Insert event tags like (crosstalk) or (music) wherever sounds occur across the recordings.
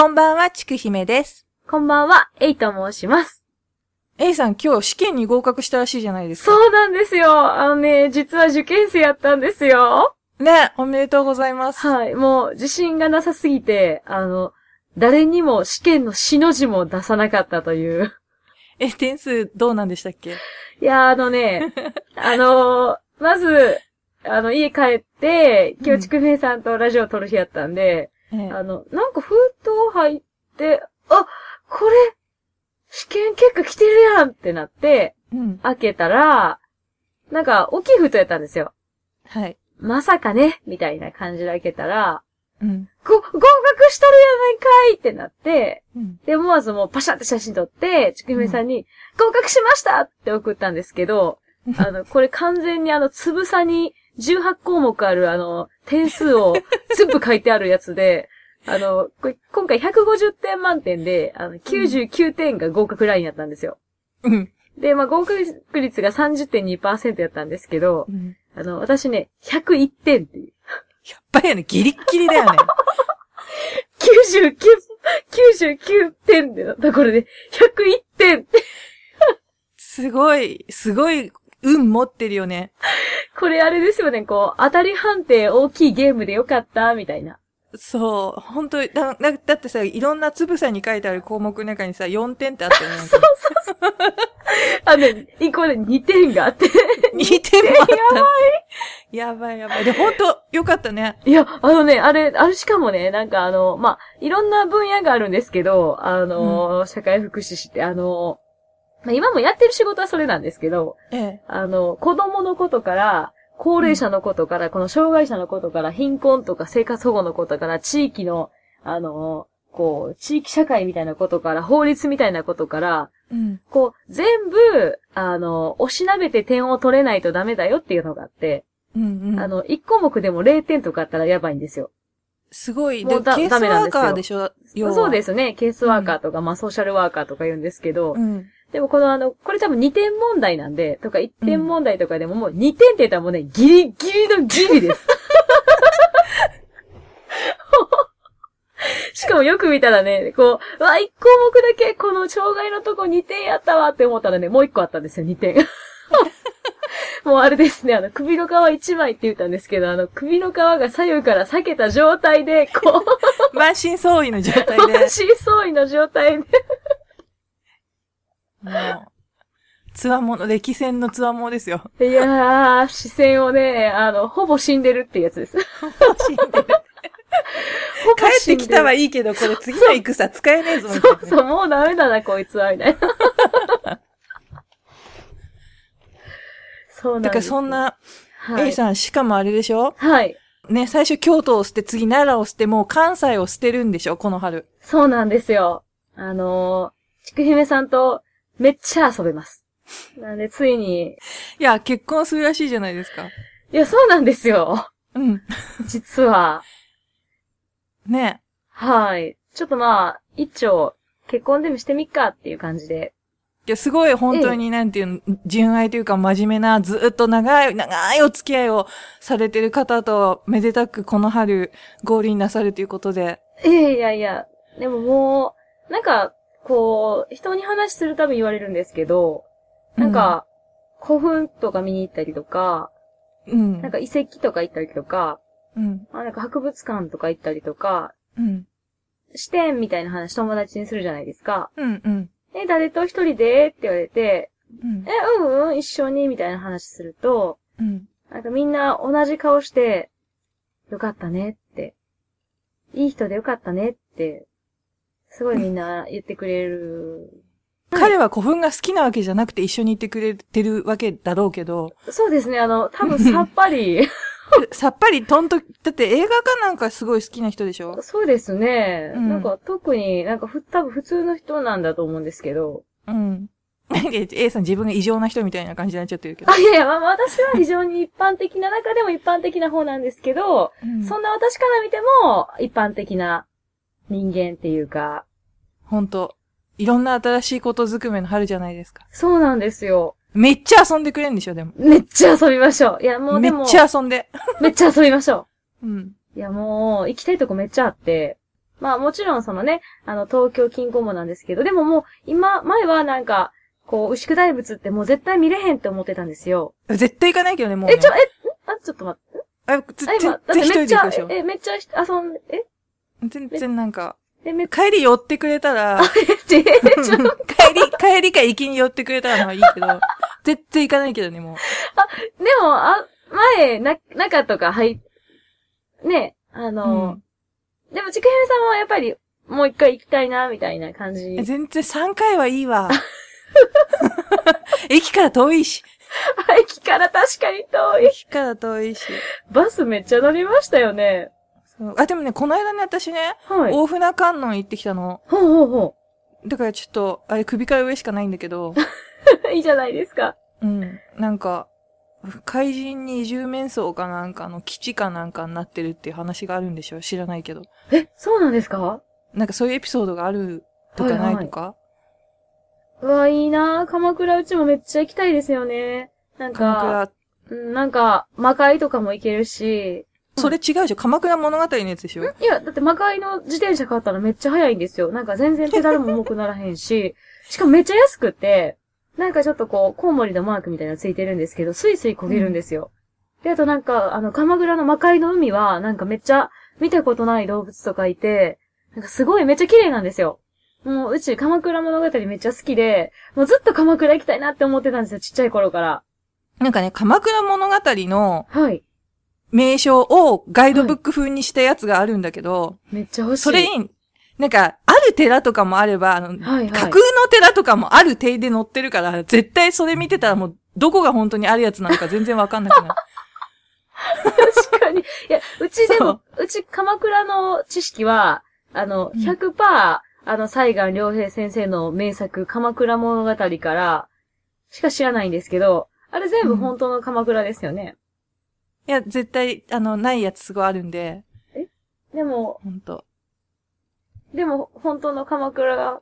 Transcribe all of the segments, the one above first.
こんばんは、ちくひめです。こんばんは、エイと申します。A さん今日試験に合格したらしいじゃないですか。そうなんですよ。あのね、実は受験生やったんですよ。ね、おめでとうございます。はい。もう、自信がなさすぎて、あの、誰にも試験の死の字も出さなかったという。(laughs) え、点数どうなんでしたっけ？いや、あのね、(laughs) あのまず、あの、家帰って、今日、ちくめいさんとラジオ撮る日やったんで、ええあの、なんか封筒入って、あ、これ、試験結果来てるやんってなって、うん。開けたら、なんか、大きい封筒やったんですよ。はい。まさかね、みたいな感じで開けたら、うん。ご、合格しとるやないかいってなって、うん。で、思わずもうパシャって写真撮って、ちくひめさんに、合格しましたって送ったんですけど、あの、これ完全にあの、つぶさに18項目あるあの、点数を全部書いてあるやつで、(laughs) あの、これ今回150点満点で、あの、99点が合格ラインやったんですよ。うん。で、まあ、合格率が30.2%やったんですけど、うん。あの、私ね、101点っていう。やっぱりね、ギリッギリだよね。(laughs) 99、99点でなったこれで、101点すごい、すごい、運持ってるよね。これあれですよね、こう、当たり判定大きいゲームでよかった、みたいな。そう、本当だ、だだってさ、いろんなつぶさに書いてある項目の中にさ、4点ってあったよね。(laughs) そうそうそう。あのね、一個で2点があって。2点もあった。やばいやばい。で、本当よかったね。いや、あのね、あれ、あれしかもね、なんかあの、まあ、いろんな分野があるんですけど、あの、社会福祉士って、あの、まあ、今もやってる仕事はそれなんですけど、ええ。あの、子供のことから、高齢者のことから、この障害者のことから、貧困とか生活保護のことから、地域の、あの、こう、地域社会みたいなことから、法律みたいなことから、うん。こう、全部、あの、おしなべて点を取れないとダメだよっていうのがあって、うんうん。あの、1項目でも0点とかあったらやばいんですよ。すごい。で、もうだケースワーダメなんですよカーでしょ？そうですね。ケースワーカーとか、まあ、ソーシャルワーカーとか言うんですけど、うん。でもこのあの、これ多分2点問題なんで、とか1点問題とかでももう2点って言ったらもうね、ギリギリのギリです。(laughs) しかもよく見たらね、こう、うわ、1項目だけこの障害のとこ2点やったわって思ったらね、もう1個あったんですよ、2点。(laughs) もうあれですね、あの、首の皮1枚って言ったんですけど、あの、首の皮が左右から裂けた状態で、こ満身創痍の状態う、で。満身創痍の状態で、(laughs) もう、つわもの、歴戦のつわものですよ。いやー、視線をね、あの、ほぼ死んでるってやつです。死んでる (laughs) 帰ってきたはいい。いけど、これ次の戦使えねえぞ、みたいなそうそう、もうダメだな、こいつは、みたいな。(laughs) そうなん。だからそん、な、はい、A さん、しかもあれでしょ？はい。ね、最初京都を捨て、次奈良を捨て、もう関西を捨てるんでしょ？この春。そうなんですよ。あのー、ちくひめさんとめっちゃ遊べます。(laughs) なんで、ついに、いや、結婚するらしいじゃないですか。いや、そうなんですよ。うん。実は。ね。はい。ちょっとまあ、一丁、結婚でもしてみっかっていう感じで。いや、すごい本当になんていうの、純愛というか真面目な、ずっと長い、長いお付き合いをされてる方と、めでたくこの春、合輪なさるということで。いやいやいや、でももう、なんか、こう、人に話するたび言われるんですけど、なんか、古墳とか見に行ったりとか、うん。なんか遺跡とか行ったりとか、うん。あなんか博物館とか行ったりとか、うん。視点みたいな話友達にするじゃないですか。うん。うん。え、誰と一人でって言われて、うんえ、うんうん、一緒にみたいな話すると、うん。なんかみんな同じ顔して、よかったねって、いい人でよかったねって、すごいみんな言ってくれる。(laughs) 彼は古墳が好きなわけじゃなくて一緒にいてくれてるわけだろうけど、そうですね、あの、多分さっぱり、(laughs) さっぱりとんと、だって映画かなんかすごい好きな人でしょ？そうですね、うん。なんか特になんかふ、多分普通の人なんだと思うんですけど、うん。(laughs) A さん自分が異常な人みたいな感じになっちゃってるけど。あ、いやいや、まあ、私は非常に一般的な中でも一般的な方なんですけど、うん。そんな私から見ても一般的な人間っていうか、ほんと。いろんな新しいことずくめの春じゃないですか。そうなんですよ。めっちゃ遊んでくれんでしょ、でも。めっちゃ遊びましょう。いや、もうでも、めっちゃ遊んで。めっちゃ遊びましょうん。う。いや、もう、行きたいとこめっちゃあって、まあもちろんそのね、あの、東京近郊もなんですけど、でももう、今、前はなんか、こう、牛久大仏ってもう絶対見れへんって思ってたんですよ。絶対行かないけどね、もう、ね。え、ちょ、え、ん？あ、ちょっと待って。あ、つあ、今、だって全然一人めっちゃ。え、めっちゃ遊んで、え？全然なんか、帰り寄ってくれたら、(laughs) 帰り、帰りか行きに寄ってくれたらまあいいけど、(laughs) 絶対行かないけどね、もう。でも、あ、前、な、中とか入っ、ね、あの、うんでも、ちくひめさんはやっぱり、もう一回行きたいな、みたいな感じ。え全然3回はいいわ。(laughs) 駅から遠いし。駅から確かに遠い。駅から遠いし。バスめっちゃ乗りましたよね。あ、でもね、この間ね、私ね、はい。大船観音行ってきたの。ほうほうほだからちょっと、あれ首から上しかないんだけど、う。(laughs) いいじゃないですか。うん。なんか、怪人に十面相かなんかの基地かなんかになってるっていう話があるんでしょ知らないけど。え、そうなんですか？なんかそういうエピソードがあるとかないとか、うわ、いいな鎌倉うちもめっちゃ行きたいですよね。なん鎌か、倉、うんなんか、魔界とかも行けるし、それ違うでしょ鎌倉物語のやつでしょいや、だって魔界の自転車買ったらめっちゃ速いんですよ。なんか全然ペダルも重くならへんし、(laughs) しかもめっちゃ安くて、なんかちょっとこう、コウモリのマークみたいなのついてるんですけど、スイスイ焦げるんですよ。で、あとなんか、あの、鎌倉の魔界の海は、なんかめっちゃ見たことない動物とかいて、なんかすごいめっちゃ綺麗なんですよ。もう、うち鎌倉物語めっちゃ好きで、もうずっと鎌倉行きたいなって思ってたんですよ、ちっちゃい頃から。なんかね、鎌倉物語のはい。名称をガイドブック風にしたやつがあるんだけど、めっちゃ欲しい。それに、なんか、ある寺とかもあれば、あの、はいはい架空の寺とかもある寺で載ってるから、絶対それ見てたらもう、どこが本当にあるやつなのか全然わかんなくなる。確かに。いや、うちでそも、うち鎌倉の知識は、あの、うん100%、あの、西岸良平先生の名作、鎌倉物語から、しか知らないんですけど、あれ全部本当の鎌倉ですよね。いや、絶対、あの、ないやつすごいあるんで、でも、ほんと。でも、本当の鎌倉が、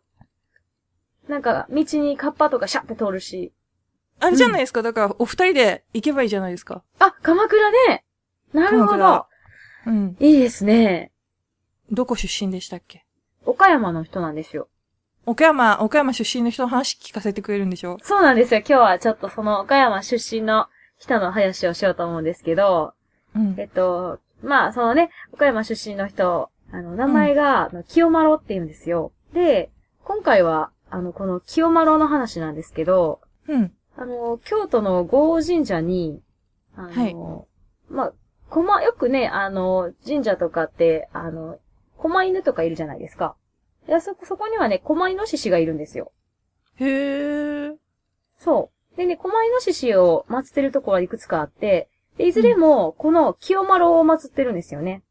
なんか、道にカッパとかシャって通るし。あれじゃないですか、だから、お二人で行けばいいじゃないですか。あ、鎌倉ねなるほど。うん。いいですね。どこ出身でしたっけ？岡山の人なんですよ。岡山、岡山出身の人の話聞かせてくれるんでしょ？そうなんですよ。今日はちょっとその岡山出身の人の話をしようと思うんですけど、うんえ。っと、まあ、そのね、岡山出身の人、あの、名前が、あの清丸って言うんですよ。で、今回は、あの、この清丸の話なんですけど、うん。あの、京都の豪神社に、あの、はいまあ、こま、よくね、あの、神社とかって、あの、狛犬とかいるじゃないですか。いや、そこ、そこにはね、狛犬獅子がいるんですよ。へー。そう。でね、狛犬獅子を祀ってるところはいくつかあって、でいずれも、この清丸を祀ってるんですよね。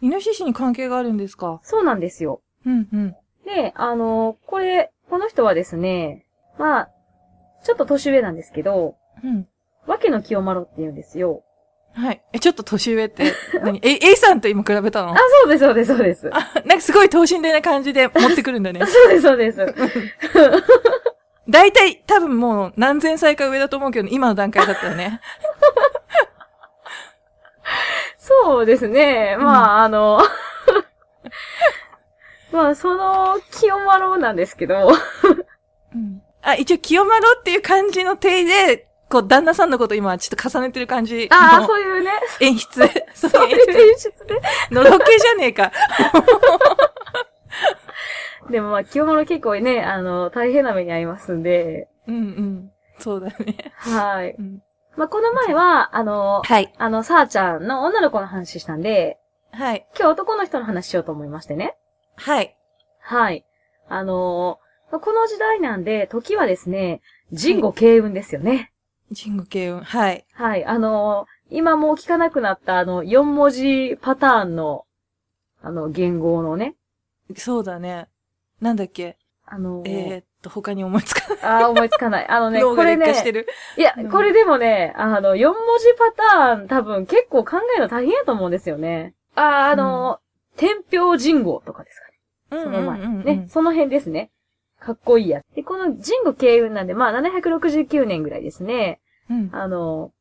イノシシに関係があるんですか？そうなんですよ。うん、うん。で、あのこれ、この人はですね、まあ、ちょっと年上なんですけど、うん。わけの清丸って言うんですよ。はい。え、ちょっと年上って、何？(laughs) え、A さんと今比べたの？あ、そうです、そうです、そうです。あ、なんかすごい等身大な感じで持ってくるんだね。(laughs) そうです、そうです。(laughs) 大体、多分もう何千歳か上だと思うけど、今の段階だったらね。そうですね。まあ、あの、(laughs) まあ、その、清丸なんですけど、うん。あ、一応、清丸っていう感じの体で、こう、旦那さんのこと今ちょっと重ねてる感じのああ、そういうね、演出。(laughs) そういう演出で。(laughs) のろけじゃねえか。(laughs) でもまあ、清丸結構ね、あの、大変な目に遭いますんで、うんうん。そうだね。はい。うんまあ、この前は、あの、はい。あの、さーちゃんの女の子の話したんで、はい。今日男の人の話しようと思いましてね。はい。はい。あのーこの時代なんで、時はですね、人語慶運ですよね。人語慶運。はい。はい。あのー今もう聞かなくなったあの、4文字パターンの、あの、言語のね、そうだね。なんだっけ？あのーえー、っと、他に思いつかない。あー思いつかない。あのね、これね、劣化してる。いやうん、これでもね、あの、4文字パターン多分結構考えるの大変やと思うんですよね。あー、あのー、天平人語とかですかね。その前。うんうんうんうんね、その辺ですね。かっこいいやつ。で、この人語慶運なんで、まあ、769年ぐらいですね。うん。あの、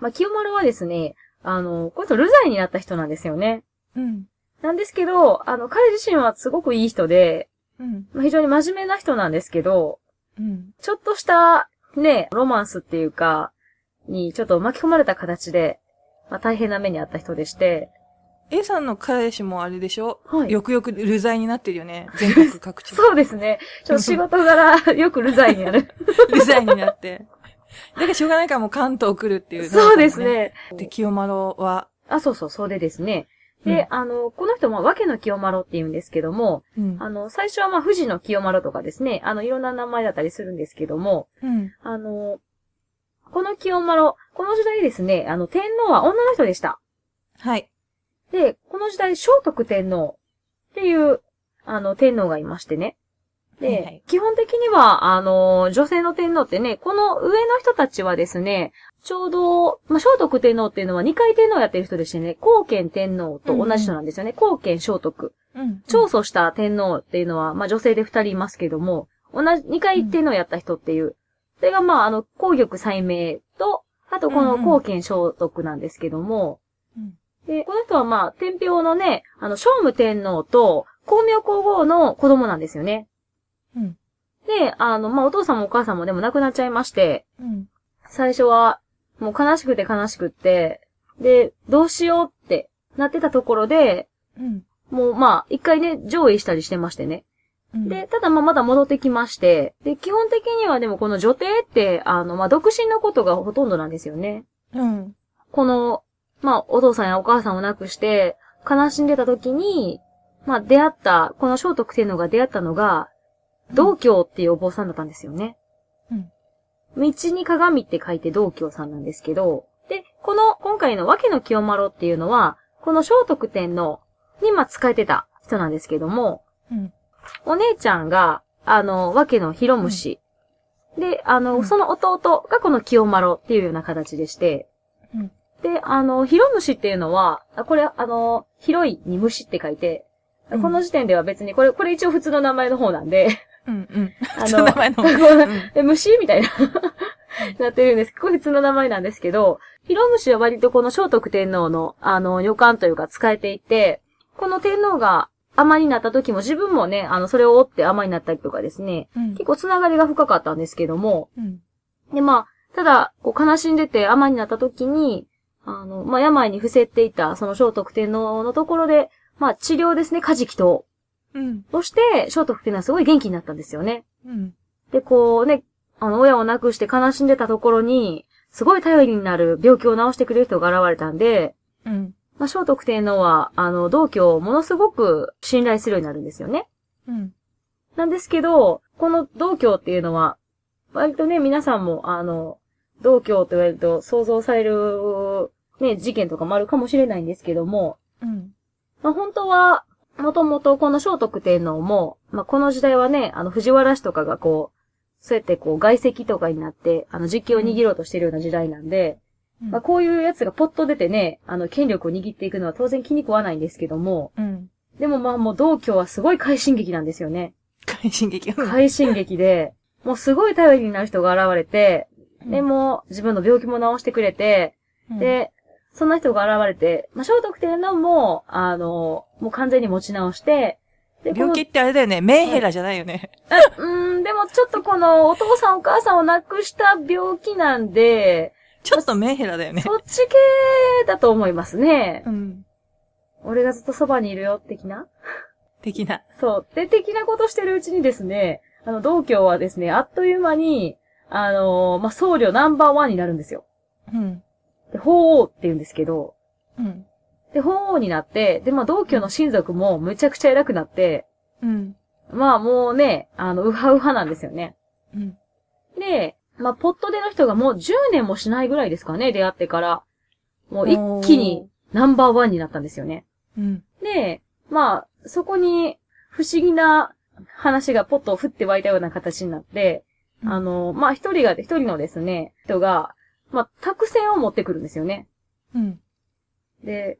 まあ、清丸はですね、あの、この人、流罪になった人なんですよね。うん。なんですけど、あの、彼自身はすごくいい人で、うん。まあ、非常に真面目な人なんですけど、うん。ちょっとした、ね、ロマンスっていうか、にちょっと巻き込まれた形で、まあ、大変な目にあった人でして、A さんの彼氏もあれでしょ？はいよくよく流罪になってるよね。全国各地。(laughs) そうですね。ちょっと仕事柄、(laughs) よく流罪になる。流罪になって。だからしょうがないからもう関東来るっていう、そうです。ね。で、清丸は、あ、そうそう、そうでですね。で、あの、この人も、わけの清丸って言うんですけども、うん。あの、最初はまあ、富士の清丸とかですね、あの、いろんな名前だったりするんですけども、うん。あの、この清丸、この時代ですね、あの、天皇は女の人でした。はい。で、この時代、聖徳天皇っていう、あの、天皇がいましてね。で、はいはい基本的には、あの、女性の天皇ってね、この上の人たちはですね、ちょうど、まあ、聖徳天皇っていうのは二回天皇やってる人でしてね、皇憲天皇と同じ人なんですよね。皇憲聖徳。うん。長祖した天皇っていうのは、まあ、女性で二人いますけども、同じ、二回天皇やった人っていう。それが、まあ、あの、皇玉祭明と、あとこの皇憲聖徳なんですけども、うんで、この人はまあ、天平のね、あの、聖武天皇と、光明皇后の子供なんですよね。うん。で、あの、まあ、お父さんもお母さんもでも亡くなっちゃいまして、うん。最初は、もう悲しくて悲しくって、で、どうしようってなってたところで、うん。もうまあ、一回ね、上映したりしてましてね。うん。で、ただまあまだ戻ってきまして、で、基本的にはでもこの女帝って、あの、まあ、独身のことがほとんどなんですよね。うん。この、まあ、お父さんやお母さんを亡くして、悲しんでた時に、まあ、出会った、この聖徳天皇が出会ったのが、道教っていうお坊さんだったんですよね。うん。道に鏡って書いて道教さんなんですけど、で、この、今回の訳の清丸っていうのは、この聖徳天皇に、まあ、使えてた人なんですけども、うん。お姉ちゃんが、あの、わけの広虫。で、あの、うんその弟がこの清丸っていうような形でして、うんで、あの、広虫っていうのは、あこれ、あの、広いに虫って書いて、うんこの時点では別に、これ、これ一応普通の名前の方なんで、うん。(laughs) うん。あその名前の。虫？みたいな、(laughs) なってるんです。これ普通の名前なんですけど、広虫は割とこの聖徳天皇の、あの、予感というか使えていて、この天皇が甘になった時も自分もね、あの、それを追って甘になったりとかですね、うん結構つながりが深かったんですけども、うん。で、まあ、ただ、こう悲しんでて甘になった時に、あの、まあ、病に伏せっていた、その聖徳天皇のところで、まあ、治療ですね、カジキと、うん。をして、聖徳天皇はすごい元気になったんですよね。うん。で、こうね、あの、親を亡くして悲しんでたところに、すごい頼りになる病気を治してくれる人が現れたんで、うん。まあ、聖徳天皇は、あの、道教をものすごく信頼するようになるんですよね。うん。なんですけど、この道教っていうのは、割とね、皆さんも、あの、道教と言われると想像される、ね、事件とかもあるかもしれないんですけども、うん。まあ、本当は、もともとこの聖徳天皇も、まあ、この時代はね、あの、藤原氏とかがこう、そうやってこう、外籍とかになって、あの、実権を握ろうとしてるような時代なんで、まあ、こういうやつがポッと出てね、あの、権力を握っていくのは当然気に食わないんですけども、うん。でもまあもう道教はすごい快進撃なんですよね。快進撃。快進撃で、もうすごい頼りになる人が現れて、で、うん、もう自分の病気も治してくれて、うん、で、そんな人が現れて、まあ、聖徳天皇も、あの、もう完全に持ち直して、で病気ってあれだよね。メンヘラじゃないよね。このうーん、でもちょっとこのお父さんお母さんを亡くした病気なんで、ちょっとメンヘラだよね。そっち系だと思いますね。うん。俺がずっとそばにいるよ、的な的な。そう。で、的なことしてるうちにですね、あの、道教はですね、あっという間に、あのまあ、僧侶ナンバーワンになるんですよ。うん。で、法王って言うんですけど、うん。で、法王になって、で、まあ、道教の親族もむちゃくちゃ偉くなって、うん。まあ、もうね、あの、ウハウハなんですよね。うん。で、まあ、ポットでの人がもう10年もしないぐらいですかね、出会ってから。もう一気にナンバーワンになったんですよね。うん。で、まあ、そこに不思議な話がポッと降って湧いたような形になって、うんあの、まあ、一人が、一人のですね、人が、まあ、託戦を持ってくるんですよね。うん。で、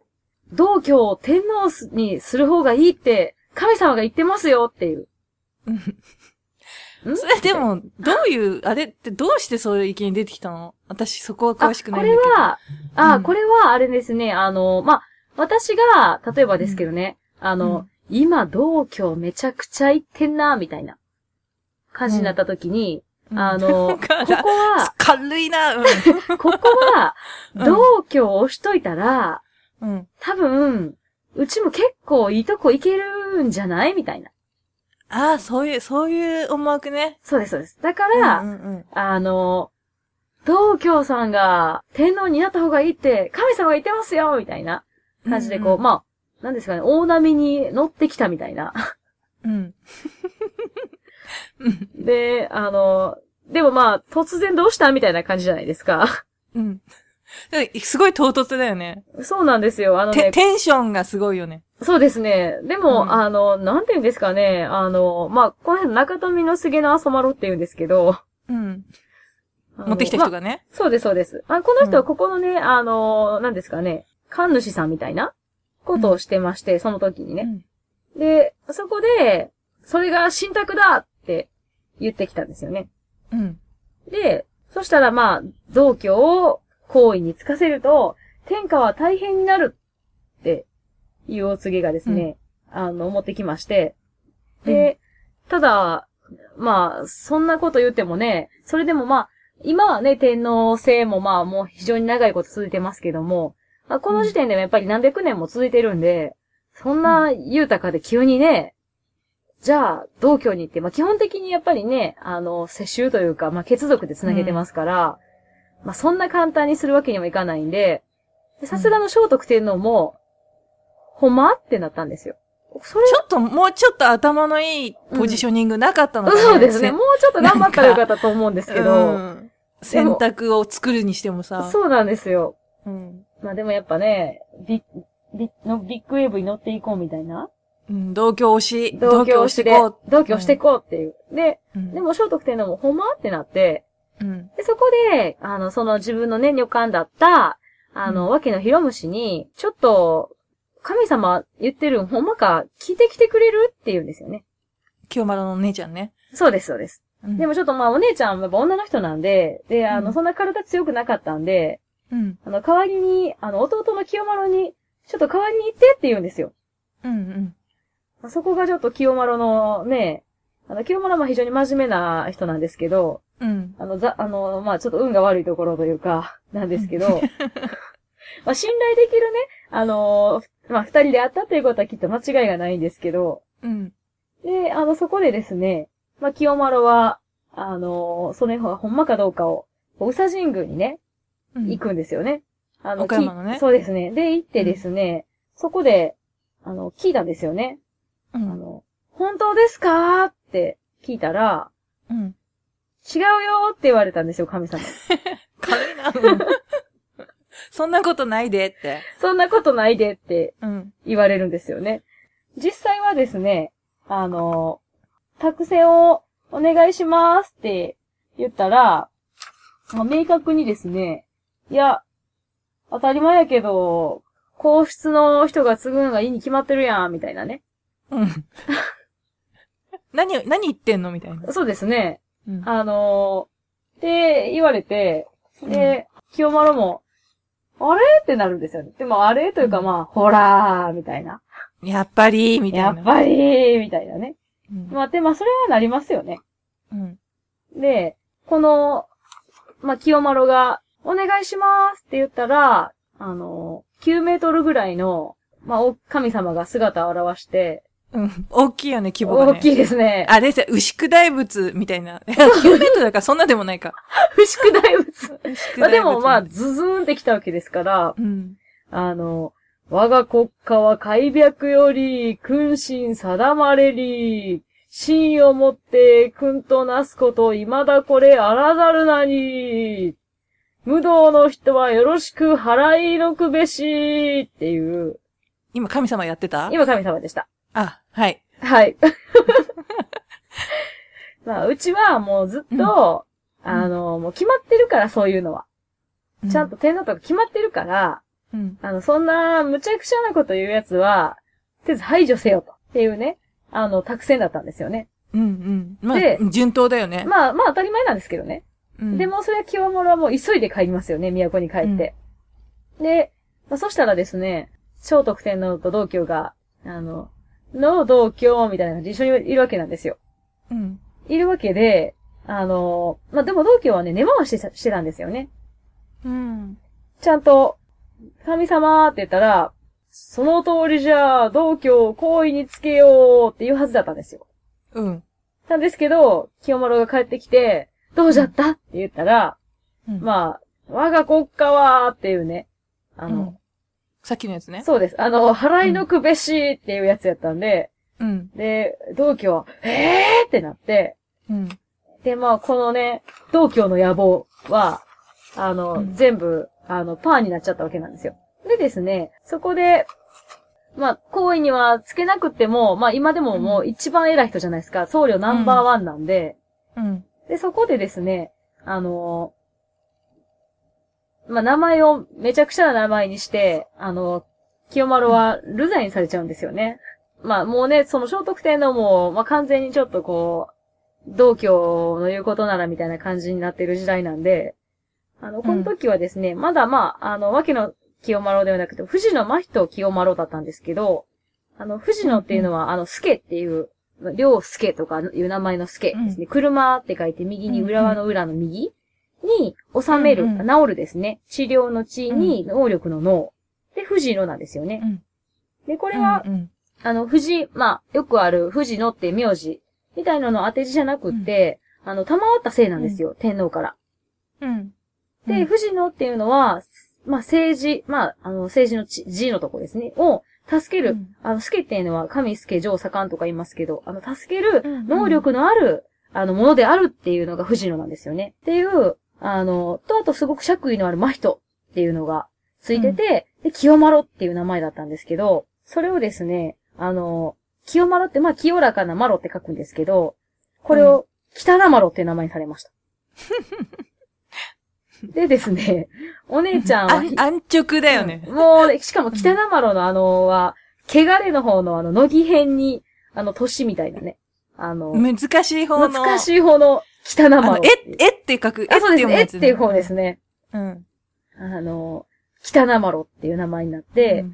道教を天皇にする方がいいって、神様が言ってますよっていう。んそれで、も、どういう、あれってどうしてそういう意見出てきたの？私そこはあ、詳しくこないんだけど。れは、あ、うんこれはあれですね、あの、まあ、私が、例えばですけどね、あの、今、同居めちゃくちゃ行ってんな、みたいな感じになった時に、あの、ここは、軽いな、うん。(laughs) ここは、うん同居を押しといたら、うん。多分、うちも結構いいとこ行けるんじゃないみたいな。ああ、そういう、そういう思惑ね。そうです、そうです。だから、うんうんあの、同居さんが天皇になった方がいいって、神様が言ってますよみたいな感じで、こう、うんうんまあ、なんですかね、大波に乗ってきたみたいな。うん。うん。で、あの、でもまあ、突然どうしたみたいな感じじゃないですか。うん。ですごい唐突だよね。そうなんですよ。あのテね、テンションがすごいよね。そうですね。でも、うんあの、なんて言うんですかね。あの、まあ、この辺中富の杉の朝まろって言うんですけど。うん。持ってきた人まがね。あそうです、そうです。あこの人はここのね、あの、なんですかね。神主さんみたいなことをしてまして、その時にね。うんで、そこで、それが信託だ言ってきたんですよね。うん。で、そしたらまあ、同居を行為につかせると、天下は大変になるっていうお告げがですね、あの、持ってきまして、で、ただ、まあ、そんなこと言ってもね、それでもまあ、今はね、天皇制もまあ、もう非常に長いこと続いてますけども、まあこの時点でもやっぱり何百年も続いてるんで、そんな豊かで急にね、じゃあ、同居に行って、まあ基本的にやっぱりね、あの、世襲というか、まあ血族で繋げてますから、まあそんな簡単にするわけにもいかないんで、でさすがの聖徳天皇も、ほんま？ってなったんですよ。それちょっと、もうちょっと頭のいいポジショニングなかったのかな、そうですね。せもうちょっと頑張ったらよかったと思うんですけど、うん選択を作るにしてもさ。そうなんですよ。うん。まあでもやっぱね、ビビのビッグウェーブに乗っていこうみたいな。うん、同居推し、同居をしてこう。同居していう。こうっていう。で、うんでも聖徳天皇もほんまってなって、うん。で、そこで、あの、その自分のね、女官だった、あの、うんわけの広虫に、ちょっと、神様言ってるんほんまか聞いてきてくれるって言うんですよね。清丸の姉ちゃんね。そうです、そうです。うんでもちょっとまあお姉ちゃんは女の人なんで、で、あの、うんそんな体強くなかったんで、うん。あの、代わりに、あの、弟の清丸に、ちょっと代わりに行ってって言うんですよ。うんうん。まあそこがちょっと清丸のね、あの、清丸はまあ非常に真面目な人なんですけど、うん。あの、ざ、あの、まあちょっと運が悪いところというか、なんですけど、(laughs) まあ信頼できるね、あの、まあ二人で会ったということはきっと間違いがないんですけど、うん。で、あの、そこでですね、まあ、清丸は、あの、それがほんまかどうかを、宇佐神宮にね、うん行くんですよね。あ岡山のねきそうですね。で、行ってですね、そこで、あの、聞いたんですよね。うん。あの、本当ですか？って聞いたら、うん。違うよって言われたんですよ、神様。軽いな。う (laughs) んそんなことないでって。そんなことないでってうん。言われるんですよね。実際はですね、あの、託せをお願いしますって言ったら、まあ、明確にですね、いや、当たり前やけど、皇室の人が継ぐのがいいに決まってるやん、みたいなね。うん。何、何言ってんのみたいな。そうですね。うん。あのって言われて、で、清丸も、あれ？ってなるんですよね。でも、あれというか、うんまあ、ほらー、みたいな。やっぱり、みたいな。やっぱり、みたいなね。うん。まあ、で、まあ、それはなりますよね。うん。で、この、まあ、清丸が、お願いしますって言ったら、あの、9メートルぐらいの、まあ、お神様が姿を現して、うん。大きいよね、規模がね。大きいですね。あれさ、牛久大仏みたいな。9メートルだからそんなでもないか。牛久大仏。まあ、でも、まあ、ズズーンってきたわけですから、うん。あの、我が国家は開闢より、君臣定まれり、真をもって君となすこと、未だこれあらざるなに。無道の人はよろしく払いのくべし、っていう、今神様やってた？今神様でした。あ、はい。はい。(laughs) まあ、うちはもうずっと、あの、もう決まってるから、そういうのは。ちゃんと天皇とか決まってるから、うん。あの、そんな、無茶苦茶なこと言うやつは、とりあえず排除せよと。っていうね、あの、作戦だったんですよね。うん。うん。まであ、順当だよね。まあ、まあ当たり前なんですけどね。うんで、もそれは清盛はもう急いで帰りますよね、都に帰って。で、まあ、そしたらですね、聖徳天皇と同居が、あの、の同居みたいな感じで一緒にいるわけなんですよ。うん。いるわけで、あの、まあ、でも同居はね、根回ししてしてたんですよね。うん。ちゃんと、神様って言ったら、その通りじゃあ、同居を行為につけようって言うはずだったんですよ。うん。なんですけど、清丸が帰ってきて、どうじゃった？って言ったら、うんまあ、我が国家はっていうね、あの、うんさっきのやつね。そうです。あの、払いのくべしっていうやつやったんで、うん。で、同居は、えーってなって、うん。で、まあ、このね、同居の野望は、あの、うん全部、あの、パーになっちゃったわけなんですよ。でですね、そこで、まあ、行為にはつけなくっても、まあ、今でももう一番偉い人じゃないですか。僧侶ナンバーワンなんで、うん。で、そこでですね、あのまあ、名前をめちゃくちゃな名前にして、あの、清丸は流罪にされちゃうんですよね。まあ、もうね、その聖徳天皇も、まあ、完全にちょっとこう、道教の言うことならみたいな感じになってる時代なんで、あの、この時はですね、まだまあ、あの、わけの清丸ではなくて、富士の真人清丸だったんですけど、あの、富士のっていうのは、あの、助っていう、両助とかいう名前の助ですね。車って書いて右に浦和の裏の右に収める、うんうん治るですね。治療の治に能力の能。で、富士のなんですよね。うんで、これは、うん。あの、富士、まあ、よくある富士のって名字みたいなの当て字じゃなくって、あの、賜った姓なんですよ、天皇から。うん。で、富士のっていうのは、まあ、政治、まあ、あの、政治の治字のとこですね、を助ける。うんあの、助っていうのは、神助、上左官とか言いますけど、あの、助けるうんうん能力のある、あの、ものであるっていうのが富士のなんですよね。っていう、あの、と、あとすごく爵位のある真人っていうのがついてて、で、清丸っていう名前だったんですけど、それをですね、あの、清丸って、まあ、清らかな丸って書くんですけど、これを、北な丸っていう名前にされました。(laughs) でですね、お姉ちゃんは、安安直だよね。うんもうね、しかも北な丸のあのは、汚れの方のあの、乃木編に、あの、年みたいなね。あの、難しい方の。難しい方の北なあの丸。、え、えって書く。え。って読むやつえっていう方ですね。うん。あの、北な丸っていう名前になって、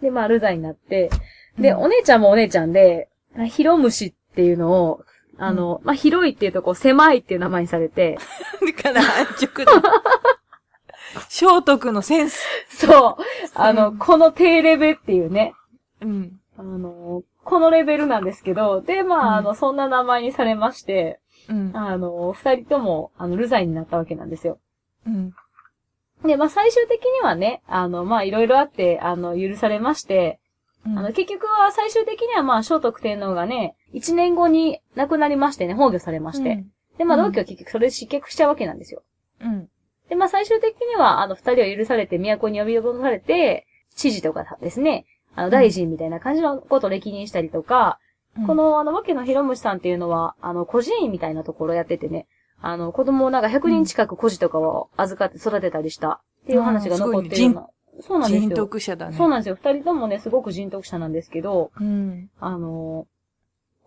で、まあ、ルザになって、で、うんお姉ちゃんもお姉ちゃんで、ヒロムシっていうのを、あの、まあ、広いっていうとこう、狭いっていう名前にされて、(laughs) だから安直だ。(laughs) 聖徳のセンス。そう、あの、うんこの低レベっていうね、うん。あの、このレベルなんですけど、で、まあ、あうの、そんな名前にされまして、うん。あの、二人とも、あの、ルザイになったわけなんですよ。うん。で、まあ、最終的にはね、あの、まあ、いろいろあって、あの、許されまして、うんあの、結局は最終的にはまあ、聖徳天皇がね、一年後に亡くなりましてね、崩御されまして。で、まあ、うん同居は結局それで失脚しちゃうわけなんですよ。うん。で、まあ、最終的には、あの、二人は許されて、都に呼び戻されて、知事とかですね、あの、大臣みたいな感じのことを歴任したりとか、うんこ、の、あの、わけのひろむしさんっていうのは、あの、孤児院みたいなところやっててね、あの、子供をなんか100人近く孤児とかを預かって育てたりしたっていう話が残ってるような。そうなんです人よ。徳者だね。そうなんですよ。二人ともね、すごく人徳者なんですけど、うん。あの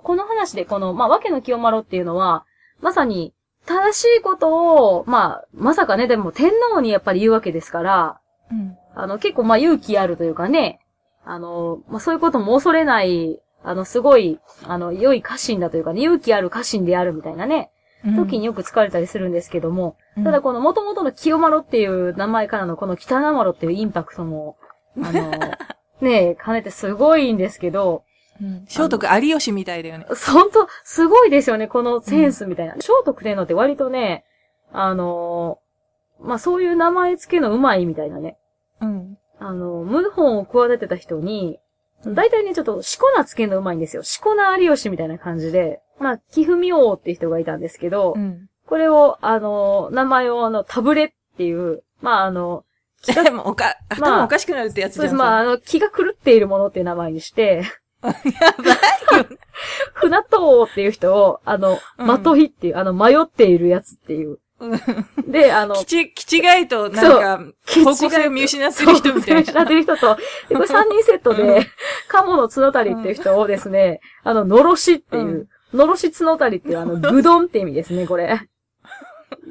この話で、この、まあ、わけの清丸っていうのは、まさに、正しいことを、まあ、まさかね、でも天皇にやっぱり言うわけですから、うん。あの、結構まあ勇気あるというかね、あの、まあそういうことも恐れない、あの、すごい、あの、良い家臣だというかね、勇気ある家臣であるみたいなね、時によく使われたりするんですけども、うん、ただこの元々の清丸っていう名前からのこの北名丸っていうインパクトも、あの、(laughs) ねえ、兼ねてすごいんですけど、うん、聖徳有吉みたいだよね。ほんと、すごいですよね、このセンスみたいな。聖徳天皇って割とね、あのまあそういう名前付けのうまいみたいなね。うん。あの、謀反を企てた人に、大体ね、ちょっと、しこなつけんのうまいんですよ。しこな有吉みたいな感じで、まあ、貴文王って人がいたんですけど、うん。これを、あの、名前を、あの、タブレっていう、まあ、あの、気が (laughs) おか、頭おかしくなるってやつじゃん。そうです、まあ、あの、気が狂っているものっていう名前にして、(laughs) やばいよ。(laughs) 船藤っていう人を、あの、うんまとひっていう、あの、迷っているやつっていう。うんで、あの、きち、きちがいと、なんか、方向性を見失ってる人みたいそう失ってな。る人と、でこれ3人セットうで、鴨の角谷っていう人をですね、あの、のろしっていう、のろし角谷っていう、あの、ぐどんって意味ですね、これ。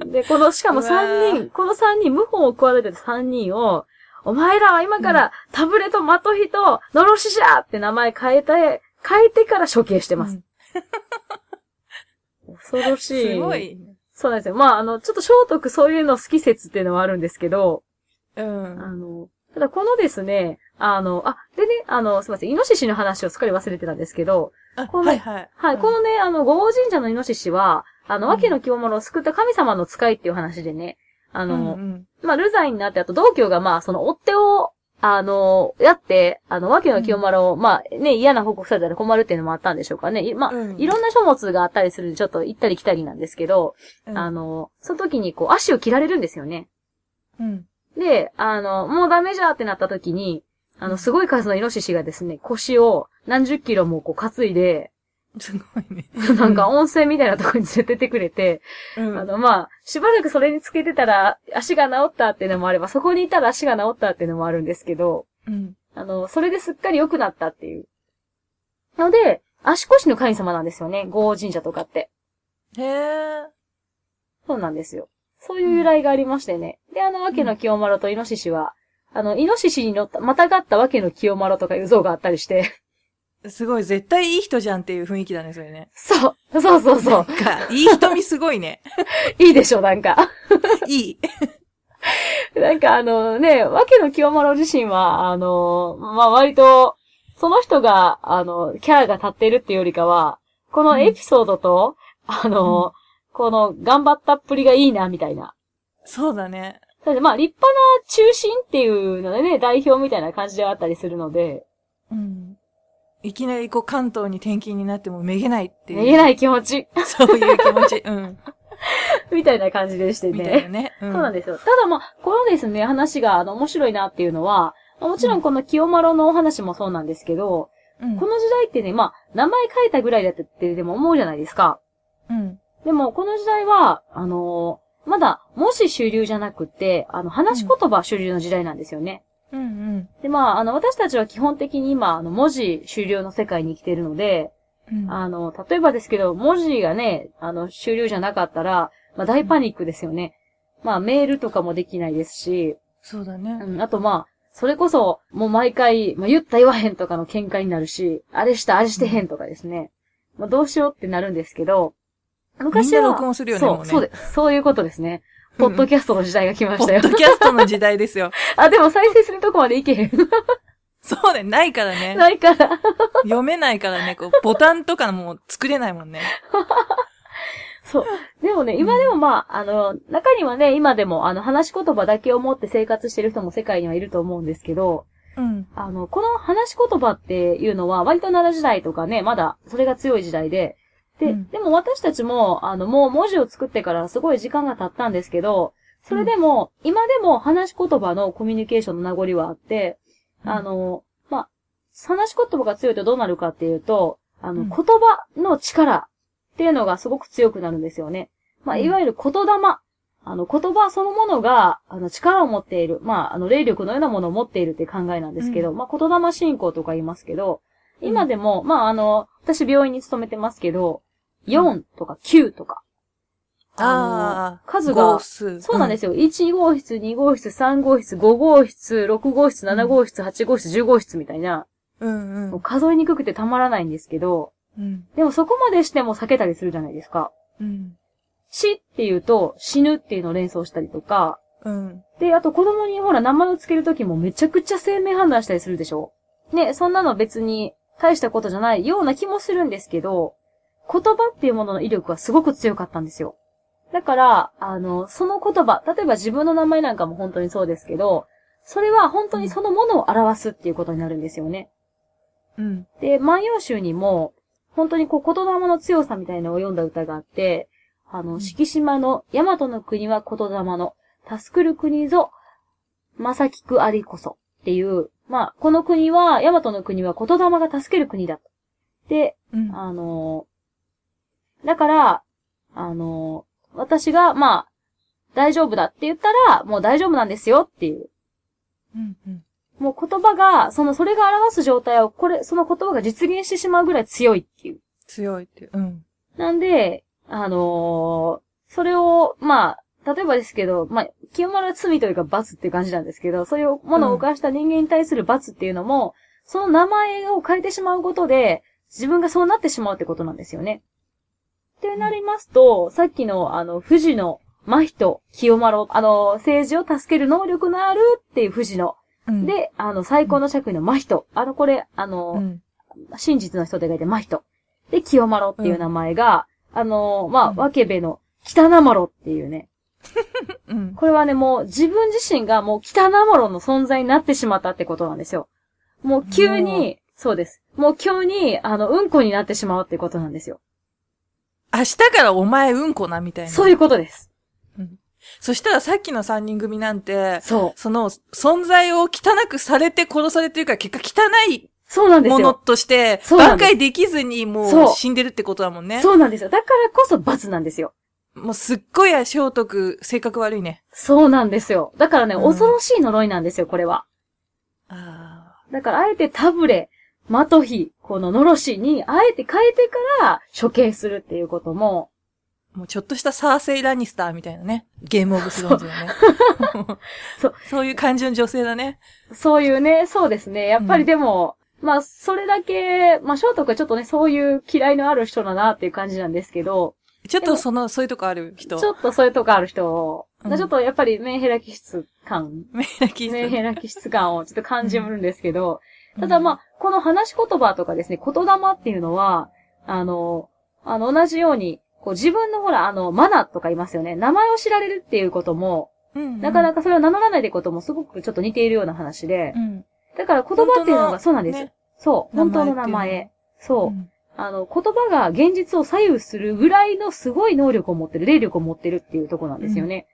で、この、しかもうわ3ー人、この3人、謀反を企ててた3人を、お前らは今からタブレとマトヒとノロシじゃって名前変えて、変えてから処刑してます。恐ろしい。(laughs) すご。い。そうなんですよ。まあ、あの、ちょっと聖徳そういうの好き説っていうのはあるんですけど、うあん。の、ただこのですね、あの、あ、でね、あの、すみません、イノシシの話をすっかり忘れてたんですけど、あこのはいはい。はい、このね、あの、五王神社のイノシシは、あの、うん訳の清物を救った神様の使いっていう話でね、ああの、うんまあ、ルザイになって、あと道教がまあ、その追っ手を、あの、やって、あの、訳の清丸を、まあ、ね、嫌な報告されたら困るっていうのもあったんでしょうかね。いまあ、うんいろんな書物があったりするんで、ちょっと行ったり来たりなんですけど、うんあの、その時にこう、足を切られるんですよね。うん。で、あの、もうダメじゃってなった時に、あの、すごい数のイノシシがですね、腰を何十キロもこう担いで、すごいね。(laughs) なんか温泉みたいなところに連れてってくれて、うん。あの、まあ、しばらくそれにつけてたら足が治ったっていうのもあれば、そこにいたら足が治ったっていうのもあるんですけど、うん。あの、それですっかり良くなったっていう。ので、足腰の神様なんですよね、五王神社とかって。へえ。そうなんですよ。そういう由来がありましてね。で、あの、わけの清丸とイノシシは、あの、イノシシに乗った、またがったわけの清丸とかいう像があったりして、すごい、絶対いい人じゃんっていう雰囲気だね、それね。そう、そうそうそなんか、いい瞳すごいね。う。(laughs) いいでしょ、なんか。(laughs) いい。なんかあのね、わけの清丸自身は、あの、まあ、割と、その人が、あの、キャラが立っているっていうよりかは、このエピソードと、あの、この頑張ったっぷりがいいな、みたいな。そうだね。だまあ、立派な中心っていうのでね、代表みたいな感じではあったりするので、うん。いきなりこう関東に転勤になってもめげないっていう。。めげないい気持ち、そういう気持ち。うん。(laughs) みたいな感じでしてみたいなね。ね。うん。そうなんですよ。ただまあ、このですね、話が、あの、面白いなっていうのは、まあもちろんこの清丸のお話もそうなんですけど、うん。この時代ってね、まあ、名前変えたぐらいだってでも思うじゃないですか。うん。でも、この時代は、あのーまだ、文字主流じゃなくて、あの、話し言葉主流の時代なんですよね。うんうん。で、まあ、あの、私たちは基本的に今、あの、文字主流の世界に生きているので、うん。あの、例えばですけど、文字がね、あの、主流じゃなかったら、まあ、大パニックですよね。まあ、メールとかもできないですし、そうだね。うん、あとまあ、それこそ、もう毎回、まあ、言った言わへんとかの喧嘩になるし、あれした、あれしてへんとかですね。まあ、どうしようってなるんですけど、昔は、みんな録音するよねそう、ねそうです。そういうことですね。ポッドキャストの時代が来ましたよポッ。ドキャストの時代ですよ。(laughs) あ、でも再生するとこまでいけへん。そうね、ないからね。ないから。読めないからね、こう、ボタンとかも作れないもんね。(laughs) そう。でもね、今でもまあ、あの、中にはね、今でも、あの、話し言葉だけを持って生活してる人も世界にはいると思うんですけど、うん。あの、この話し言葉っていうのは、割と奈良時代とかね、まだ、それが強い時代で、で、うん。でも私たちも、あの、もう文字を作ってからすごい時間が経ったんですけど、それでも、今でも話し言葉のコミュニケーションの名残はあって、うん。あの、まあ、話し言葉が強いとどうなるかっていうと、あの、うん。言葉の力っていうのがすごく強くなるんですよね。まあ、うん。いわゆる言霊。あの、言葉そのものが、あの、力を持っている。まあ、あの、霊力のようなものを持っているって考えなんですけど、うまあ、言霊信仰とか言いますけど、今でも、まあ、あの、私病院に勤めてますけど、4とか9とか。ああ。数が。そうなんですよ。1号室、2号室、3号室、5号室、6号室、7号室、8号室、10号室みたいな、うんうん数えにくくてたまらないんですけど、うん。でもそこまでしても避けたりするじゃないですか。うん。死っていうと死ぬっていうのを連想したりとか、うん。で、あと子供にほら名前をつけるときもめちゃくちゃ生命判断したりするでしょね、そんなの別に大したことじゃないような気もするんですけど、言葉っていうものの威力はすごく強かったんですよ。だから、あの、その言葉、例えば自分の名前なんかも本当にそうですけど、それは本当にそのものを表すっていうことになるんですよね。うん。で、万葉集にも、本当にこう言霊の強さみたいなのを読んだ歌があって、あの、ん敷島の大和の国は言霊の、助くる国ぞ、正聞くありこそっていう、まあ、この国は、大和の国は言霊が助ける国だと。で、うん。あのーだから、あのー私が、まあ、大丈夫だって言ったら、もう大丈夫なんですよっていう。うん。うん。もう言葉が、その、それが表す状態を、これ、その言葉が実現してしまうぐらい強いっていう。強いっていう。うん。なんで、あのーそれを、まあ、例えばですけど、まあ、清丸は罪というか罰っていう感じなんですけど、そういうものを犯した人間に対する罰っていうのも、その名前を変えてしまうことで、自分がそうなってしまうってことなんですよね。ってなりますと、さっきの、あの、富士の真人、清丸、あの、政治を助ける能力のあるっていう富士の。うん、で、あの、最高の着衣の真人。あの、これ、あの、うん、真実の人で書いて真人。で、清丸っていう名前が、あの、まあ、うんわけべの北名丸っていうね。(laughs) うん。これはね、もう自分自身がもう北名丸の存在になってしまったってことなんですよ。もう急に、そうです。もう急に、あの、うんこになってしまうってことなんですよ。明日からお前うんこな、みたいな。そういうことです。そしたらさっきの三人組なんて、そう。その存在を汚くされて殺されてるから結果汚いそうなんですものよ。として、挽回できずにもそうう死んでるってことだもんね。そうなんですよ。だからこそ罰なんですよ。もうすっごい足を解く性格悪いね。そうなんですよ。だからね、うん恐ろしい呪いなんですよ、これは。あだから、あえてタブレ、マトヒ、このノロシに、あえて変えてから処刑するっていうことも、あ。もうちょっとしたサーセイ・ラニスターみたいなね。ゲームオブスローンズのね。(laughs) そう。(laughs) そういう感じの女性だね。そういうね、そうですね。やっぱりでも、まあ、それだけ、まあ、翔太くんはちょっとね、そういう嫌いのある人だなっていう感じなんですけど、ちょっとその、そういうとこある人。ちょっとそういうとこある人、うんちょっとやっぱりメンヘラ気質感、メイラキーメンス。ヘラ気質感をちょっと感じるんですけど、ただまあ、この話し言葉とかですね、言霊っていうのは、あの、あの、同じように、こう自分のほら、あの、マナとかいますよね。名前を知られるっていうことも、うん、なかなか、かそれを名乗らないってこともすごくちょっと似ているような話でう、ん。だから言葉っていうのがそうなんですよ。ねそう、本当の名名前。そう、うんあの、言葉が現実を左右するぐらいのすごい能力を持ってる、霊力を持ってるっていうところなんですよね。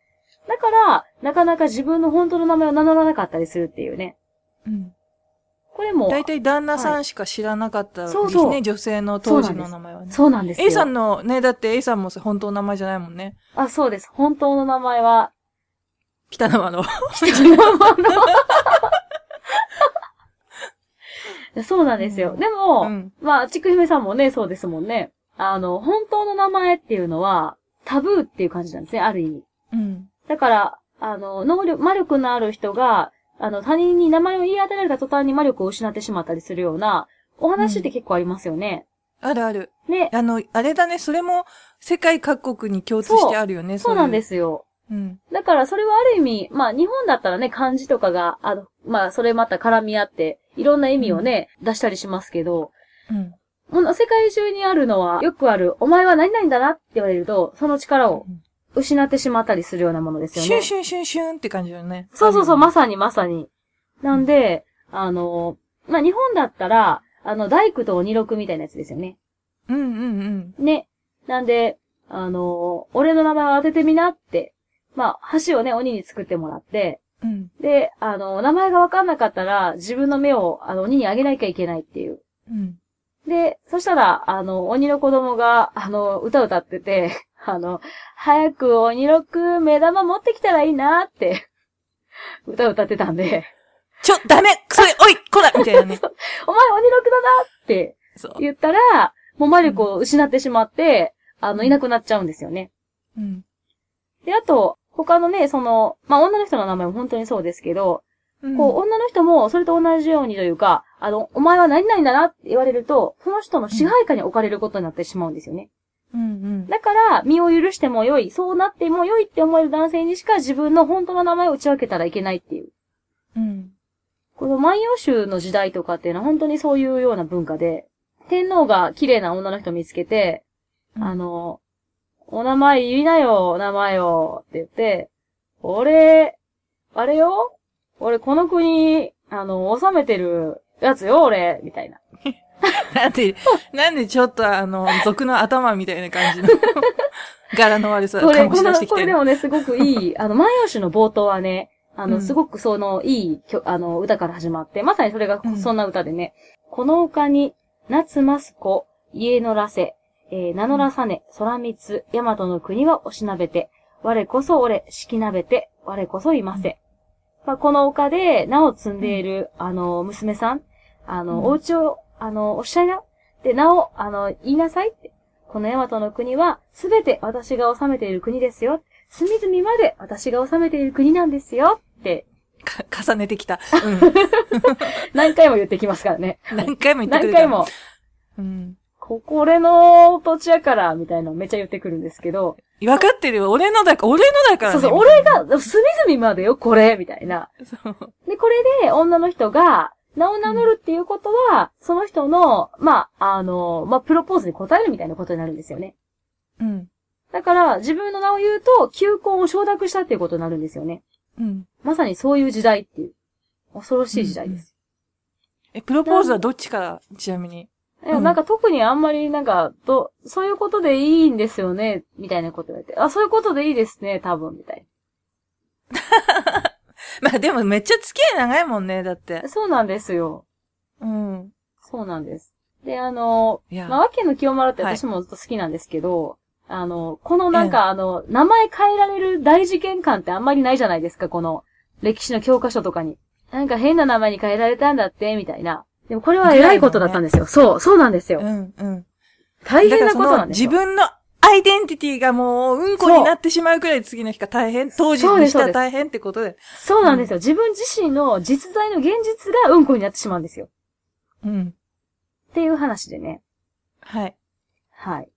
だから、なかなか自分の本当の名前を名乗らなかったりするっていうね。うん。これも、大体旦那さんしか知らなかったですね、そうそう女性の当時の名前はね。そうなんですよ。A さんのね、だって A さんも本当の名前じゃないもんね。あ、そうです。本当の名前は、北のの。北山の。(laughs) そうなんですよ。うんでも、うんまあ、ちくひめさんもね、そうですもんね。あの、本当の名前っていうのは、タブーっていう感じなんですね、ある意味。うん。だから、あの、能力、魔力のある人が、あの、他人に名前を言い当てられた途端に魔力を失ってしまったりするような、お話って結構ありますよね。あるある。ね、あの、あれだね、それも世界各国に共通してあるよね、。そうなんですすよ。うん。だから、それはある意味、まあ、日本だったらね、漢字とかが、あの、まあ、それまた絡み合って、いろんな意味をね、出したりしますけど、うん。もの、世界中にあるのは、よくある、お前は何々だなって言われると、その力を失ってしまったりするようなものですよね。シュンシュンシュンシュンって感じだよね。そうそうそう、ままさにまさに。なんで、あの、まあ、日本だったら、あの、大工と鬼六みたいなやつですよね。うんうんうん。ね。なんで、あの、俺の名前を当ててみなって、まあ、橋をね、鬼に作ってもらって、うん。で、あの、名前がわかんなかったら、自分の目を、あの、鬼にあげなきゃいけないっていう。うん。で、そしたら、あの、鬼の子供が、あの、歌歌ってて、あの、早く鬼六目玉持ってきたらいいなって、(laughs) 歌歌ってたんで、ちょ、ダメそれ、おいこら (laughs) みたいなね。お前鬼六だなって。言ったら、もう魔力を失ってしまって、あの、いなくなっちゃうんですよね。うん。で、あと、他のね、その、まあ、女の人の名前も本当にそうですけど、うんこう、女の人もそれと同じようにというか、あの、お前は何々だなって言われると、その人の支配下に置かれることになってしまうんですよね。うんうん。だから、身を許しても良い、そうなっても良いって思える男性にしか自分の本当の名前を打ち分けたらいけないっていう。うん。この万葉集の時代とかっていうのは本当にそういうような文化で、天皇が綺麗な女の人を見つけて、あの、お名前言いなよ、お名前を、って言って、俺、あれよ？俺この国、あの、治めてるやつよ、俺、みたいな。(laughs) (laughs) なんで、なんでちょっとあの、族の頭みたいな感じの、(laughs) 柄の悪さ、これ、この。これでもね、すごくいい、あの、万葉集の冒頭はね、あの、うん。すごくその、いいあの、歌から始まって、まさにそれがう、ん。そんな歌でね、この丘に、夏ます子、家のらせ、えー、名乗らさね、空三つ、大和の国はおしなべて、我こそ俺、敷なべて、我こそいませ。まあ、この丘で、名を積んでいる、あの、娘さん、あの、うん。お家を、あの、おっしゃいな。で、名を、あの、言いなさいって。この大和の国は、すべて私が治めている国ですよ。隅々まで私が治めている国なんですよってか重ねてきた。(laughs) 何回も言ってきますからね。うん。何回も言ってくれた。何回も。、うん。ここ俺の土地やから、みたいなのめっちゃ言ってくるんですけど、分かってるよ。俺のだから、俺のだから、ね。そうそう、俺が、隅々までよ、これ、みたいな。そう。で、これで女の人が、名を名乗るっていうことは、その人の、まあ、あの、まあ、プロポーズに答えるみたいなことになるんですよね。うん。だから、自分の名を言うと、求婚を承諾したっていうことになるんですよね。うん。まさにそういう時代っていう。恐ろしい時代です。え、プロポーズはどっちから、ちなみに？いやなんか特にあんまりなんか、ど、そういうことでいいんですよね、みたいなこと言われて。あ、そういうことでいいですね、多分、みたい (laughs) (laughs) まあでもめっちゃ付き合い長いもんね、だってな。。そうなんですよ。うん。そうなんです。で、あの、まあ、わけの清丸ってはい私もずっと好きなんですけど、あの、このなんか、あの、名前変えられる大事件感ってあんまりないじゃないですか、この、歴史の教科書とかに。なんか変な名前に変えられたんだって、みたいな。でもこれは偉いことだったんですよ。そう、そうなんですよ。うん、うん。大変なことなんですよ。自分のアイデンティティがもう、うんこになってしまうくらい次の日が大変、当時にしたら大変ってことで。そうなんですよ。自分自身の実在の現実がうんこになってしまうんですよ。うん。っていう話でね。はい。はい。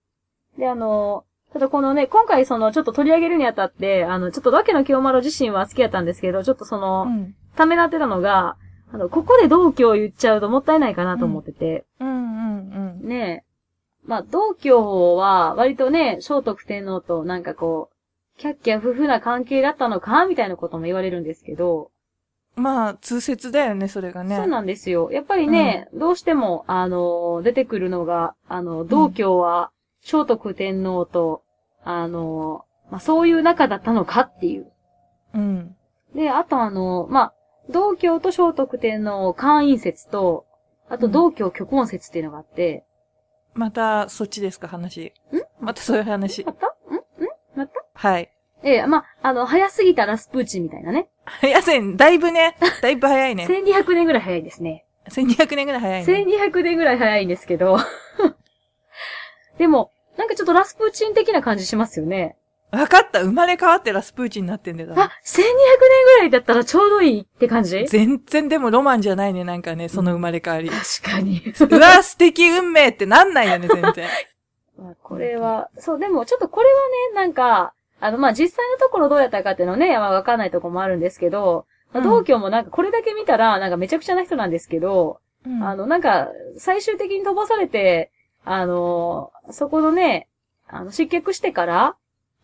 で、あの、ただこのね、今回その、ちょっと取り上げるにあたって、あの、ちょっとわけの清丸自身は好きやったんですけど、ちょっとその、うん。ためらってたのが、あの、ここで同居を言っちゃうともったいないかなと思ってて、うん、うん、うん。ねえ。まあ、同居は、割とね、聖徳天皇となんかこう、キャッキャ夫婦な関係だったのかみたいなことも言われるんですけど、まあ、通説だよね、それがね。そうなんですよ。やっぱりね、どうしても、あの、出てくるのが、あの、同居は、聖徳天皇と、あの、まあ、そういう仲だったのかっていう。うん。で、あとあの、まあ、同居と聖徳天皇会員説と、あと同居虚婚説っていうのがあって、また、そっちですか、話。ん？またそういう話ま。た？ん？ん？また？はい。ええまあ、あの、早すぎたラスプーチンみたいなね。早せん、だいぶね、だいぶ早いね。1200年ぐらい早いですね。1200年ぐらい早いね。1200年ぐらい早いんですけど。(laughs) でも、なんかちょっとラスプーチン的な感じしますよね。わかった、生まれ変わってラスプーチンになってんだよ。あ、1200年ぐらいだったらちょうどいいって感じ？全然でもロマンじゃないね、なんかね、その生まれ変わり。確かに。うわ、素敵運命ってなんないよね、全然。(laughs) まあこれは、そう、でもちょっとこれはね、なんか、あの、まあ、実際のところどうやったかっていうのはね、まあ、わかんないところもあるんですけど、まあ、うん同居もなんかこれだけ見たら、なんかめちゃくちゃな人なんですけど、うんあの、なんか、最終的に飛ばされて、あの、そこのね、あの、失脚してから、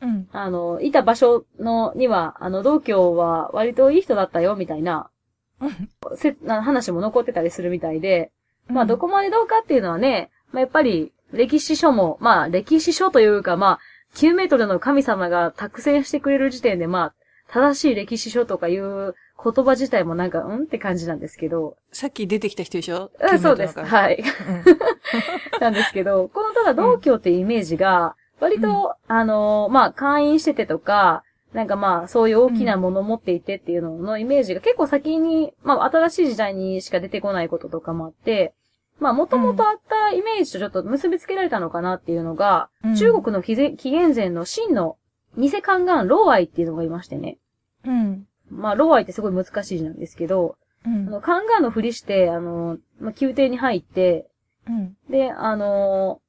うん。あの、いた場所の、には、あの、同居は割といい人だったよ、みたいな、うんせな話も残ってたりするみたいで、まあ、どこまでどうかっていうのはね、まあ、やっぱり、歴史書も、まあ、歴史書というか、まあ、9メートルの神様が託戦してくれる時点で、まあ、正しい歴史書とかいう言葉自体もなんか、うんって感じなんですけど、さっき出てきた人でしょ？うんそうです。い。はい。うん (laughs) なんですけど、このただ同居っていうイメージが、割と、あのーまあ、会員しててとか、なんかまあ、そういう大きなものを持っていてっていうののイメージが結構先に、まあ、新しい時代にしか出てこないこととかもあって、まあ、もともとあったイメージとちょっと結びつけられたのかなっていうのが、うん中国の紀元前の真の偽宦官、ローアイっていうのがいましてね。うん。まあ、ローアイってすごい難しい字なんですけど、うあん。の、宦官のふりして、あの、まあ、宮廷に入って、うん。で、あのー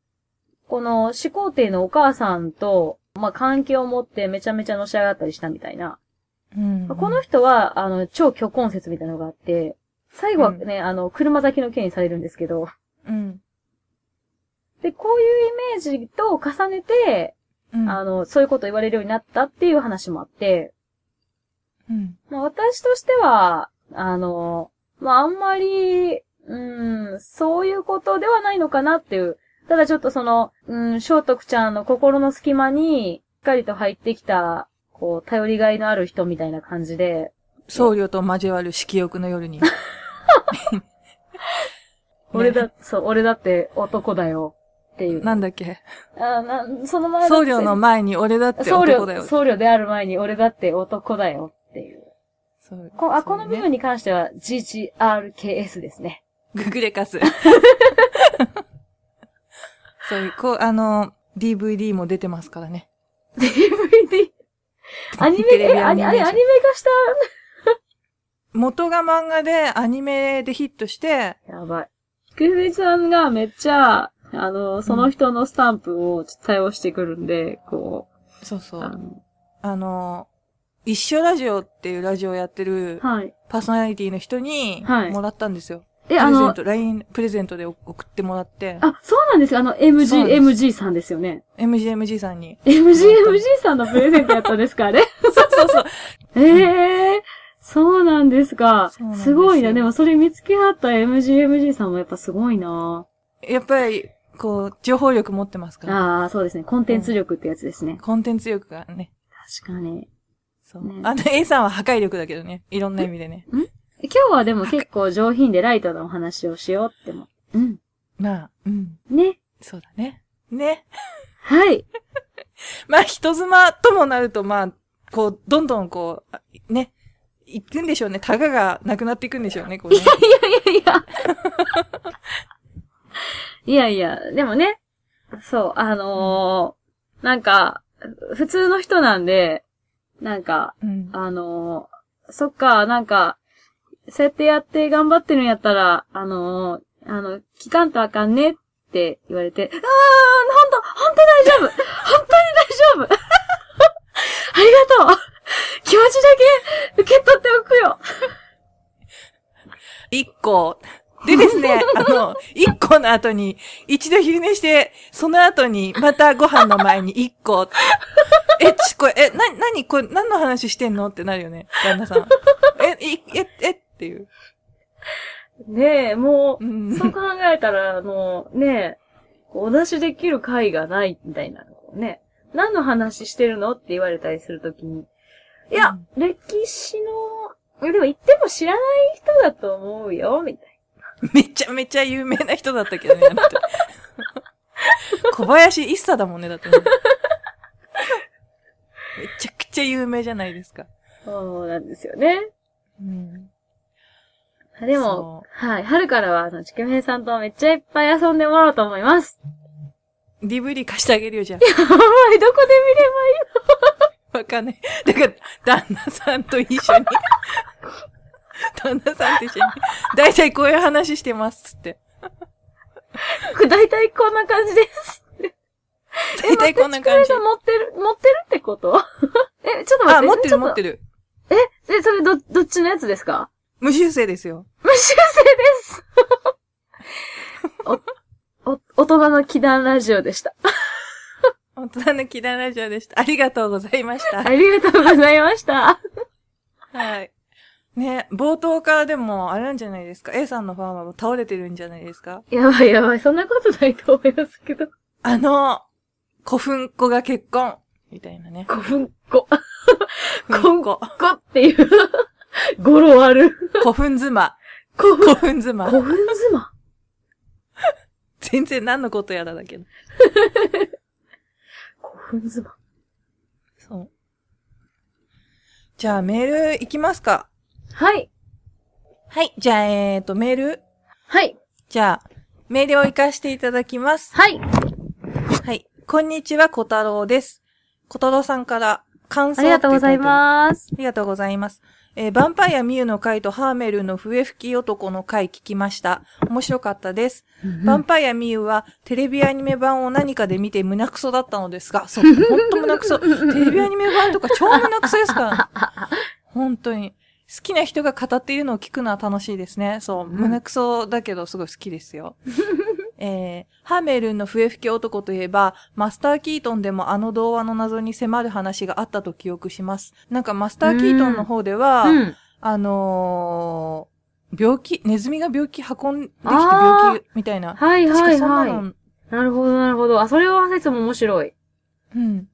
この始皇帝のお母さんと、まあ、関係を持ってめちゃめちゃのし上がったりしたみたいな。うんまあこの人は、あの、超虚婚説みたいなのがあって、最後はね、あの、車咲きの刑にされるんですけど、うん。で、こういうイメージと重ねて、うん。あの、そういうこと言われるようになったっていう話もあって、うん。まあ、私としては、あの、まあ、あんまり、うん、そういうことではないのかなっていう。ただちょっとその、うん、聖徳ちゃんの心の隙間に、しっかりと入ってきた、こう、頼りがいのある人みたいな感じで、僧侶と交わる色欲の夜に。(laughs) 俺だ、そう、俺だって男だよっていう。なんだっけ？あなその前だ僧侶の前に俺だって僧男だよ侶、。僧侶である前に俺だって男だよっていう。そうこあ、ねこの部分に関しては GGRKS ですね。ググレカス。(laughs) そういう、こう、あの、DVD も出てますからね。DVD。(laughs) アニメ、え、アニ、あれ、アニメ化した？元が漫画でアニメでヒットして、やばい。くふみさんがめっちゃ、あの、その人のスタンプを対応してくるんで、こそうそうう、あ。の、あの、一緒ラジオっていうラジオをやってるはい。パーソナリティの人にはいもらったんですよ。え、あの、LINE プレゼントで送ってもらって、あ、そうなんですよ。あの、MG、MG さんですよね。MGMG さんに。MG、MG さんのプレゼントやったんですかあれ？そうそうそう。え (laughs) えー、そうなんですか。すすごいな。でもそれ見つけはった MG、MG さんもやっぱすごいな。やっぱり、こう、情報力持ってますから。ああ、そうですね。コンテンツ力ってやつですね。コンテンツ力がね。確かに。そう。ねあの A さんは破壊力だけどね。いろんな意味でね。今日はでも結構上品でライトなお話をしようっても。うん。まあ、うん。ね。そうだね。ね。はい。(laughs) まあ、人妻ともなると、まあ、こう、どんどんこうあ、ね、行くんでしょうね。タガがなくなっていくんでしょうね、こうね。いやいやいや。いやいや、でもね、そう、あのーなんか、普通の人なんで、なんか、うん。あのーそっか、なんか、そうやってやって頑張ってるんやったら、あのーあの、聞かんとあかんねって言われて、あー、ほんと、ほんと大丈夫本当に大丈夫 (laughs) ありがとう気持ちだけ受け取っておくよ一個。でですね、(laughs) あの、一個の後に、一度昼寝して、その後に、またご飯の前に一個。え、ち、これ、え、な、なに、これ、何の話してんのってなるよね、旦那さん。え、い、え、え、っていう。ねえ、もう、うんそう考えたら、もう、ねえ、お出しできる回がないみたいなのをね。何の話してるのって言われたりするときに。いや、歴史の、でも言っても知らない人だと思うよ、みたいめちゃめちゃ有名な人だったけどね、(laughs) 小林一茶だもんね、だってね、めちゃくちゃ有名じゃないですか。な。そうなんですよね。うん。でも、はい。春からは、あの、ちくめいさんとめっちゃいっぱい遊んでもらおうと思います。DVD 貸してあげるよ、じゃはい、どこであ。わかんない。だから、旦那さんと一緒に。旦那さんと一緒に。だいたいこういう話してます、つって。見ればいいだいたいこんな感じです。だいたいこんな感じ持ってる、持ってるってこと？(laughs) え、ちょっと待って。あ、持ってる持ってる。る。え、え、それど、どっちのやつですか？無修正ですよ。無修正です。お、お、大人の祈願ラジオでした。大人のキララジオでした。ありがとうございました。ありがとうございました。はい。ね、冒頭からでも、あれなんじゃないですか？A さんのファンは倒れてるんじゃないですか？やばいやばい、そんなことないと思いますけど。あの、古墳子が結婚。みたいなね。古墳子。古墳子。(laughs) 子っていう、語呂ある。古墳妻。古墳、古墳妻。古墳妻？全然何のことやらだけど。古墳妻。そう。じゃあメール行きますか。はい。はい。じゃあ、えーと、メールはい。じゃあ、メールを行かせていただきます。はい。はい。こんにちは、小太郎です。小太郎さんから感想ありがとうございす。ます。ありがとうございます。えー、ヴァンパイアミュウの回とハーメルの笛吹き男の回聞きました。面白かったです。ヴァンパイアミュウはテレビアニメ版を何かで見て胸クソだったのですが、(laughs) そう、ほんと胸クソ。テレビアニメ版とか超胸クソですから。(laughs) 本当に。好きな人が語っているのを聞くのは楽しいですね。そう、胸クソだけどすごい好きですよ。(laughs) えー、ハーメルンの笛吹き男といえば、マスター・キートンでもあの童話の謎に迫る話があったと記憶します。なんかマスター・キートンの方では、うん。あのー病気、ネズミが病気運んできて病気みたいな。はいはいは。いの、なるほどなるほど。あ、それは説も面白い。うん。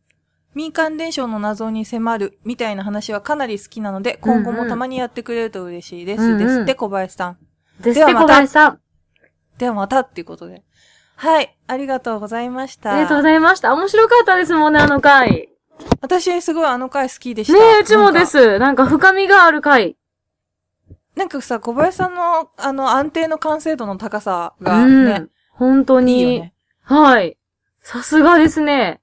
民間伝承の謎に迫るみたいな話はかなり好きなので、今後もたまにやってくれると嬉しいです。うんうんですって、小林さん。ですって小林さん。ではまたっていうことで。はい。ありがとうございました。ありがとうございました。面白かったですもんね、あの回。私、すごいあの回好きでした。ねえ、うちもで。す。なんか深みがある回。なんかさ、小林さんの、あの、安定の完成度の高さがうんね、。本当に。いいよね。はい。さすがですね。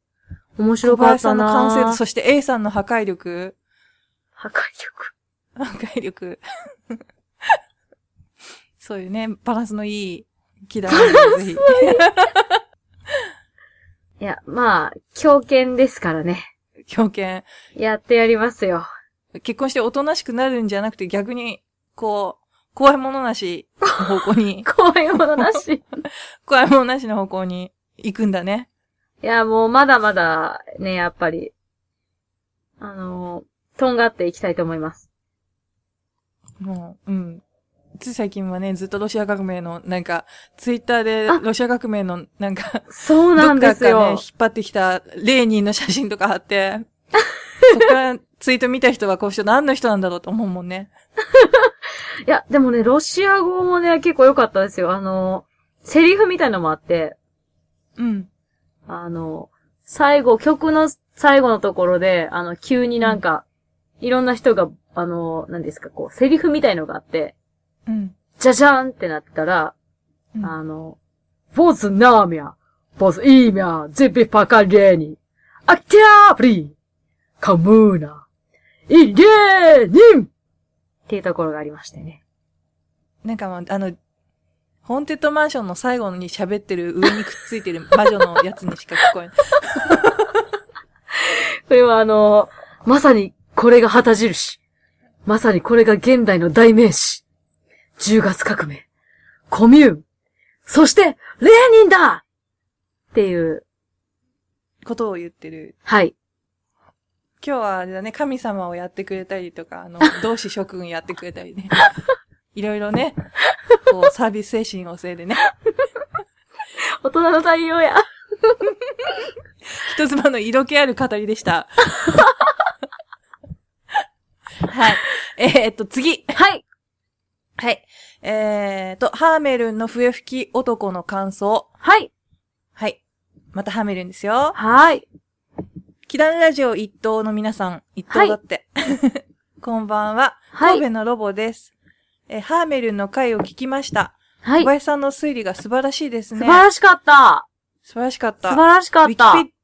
面小白かった林さんのな完成度、そして A さんの破壊力。破壊力。(laughs) 破壊力。(laughs) そういうね、バランスのいい木だね。ぜひ。いや、まあ、狂犬ですからね。狂犬。やってやりますよ。結婚しておとなしくなるんじゃなくて逆に、こう、怖いものなしの方向に、(laughs) 怖いものなし。(laughs) 怖いものなしの方向に行くんだね。いや、もうまだまだね、やっぱり、あのとんがっていきたいと思います。もう、うん。つい最近はね、ずっとロシア革命の、なんか、ツイッターであロシア革命の、なんか、そうなんですどっかかね、よ引っ。張ってきたレーニンの写真とか貼って、(laughs) そっからツイート見た人はこう人何の人なんだろうと思うもんね。(laughs) いや、でもね、ロシア語もね、結構良かったですよ。あの、セリフみたいのもあって、うん。あの、最後、曲の最後のところで、あの、急になんか、いろんな人が、あの、何ですか、こう、セリフみたいのがあって、うん。じゃじゃんってなったら、うんあの、ボズナーミャ、ボズイーミャ、ゼビパカレーニ、アクティアブリ、カムーナ、イレーニンっていうところがありましてね。なんかもう、あの、ホーンテッドマンションの最後に喋ってる上にくっついてる魔女のやつにしか聞こえない。(laughs) これはあの、まさにこれが旗印。まさにこれが現代の代名詞。10月革命。コミューン。そして、レーニンだっていう、ことを言ってる。はい。今日はあれだね、神様をやってくれたりとか、あの、(laughs) 同志諸君やってくれたりね。(laughs) いろいろね、(laughs) こう、サービス精神旺盛でね、大人の対応や。人妻の色気ある語りでした。はい。えー、っと、次。はい。はい。えー、っと、ハーメルンの笛吹き男の感想。はい。はい。またハーメルンですよ。はい。キダンラジオ一等の皆さん、一等だって。(laughs) こんばんは。はい神戸のロボです。えーハーメルンの回を聞きました。はい小。林さんの推理が素晴らしいです素ね。晴らしかった。素晴らしかった。素晴らしかった。ウィキペ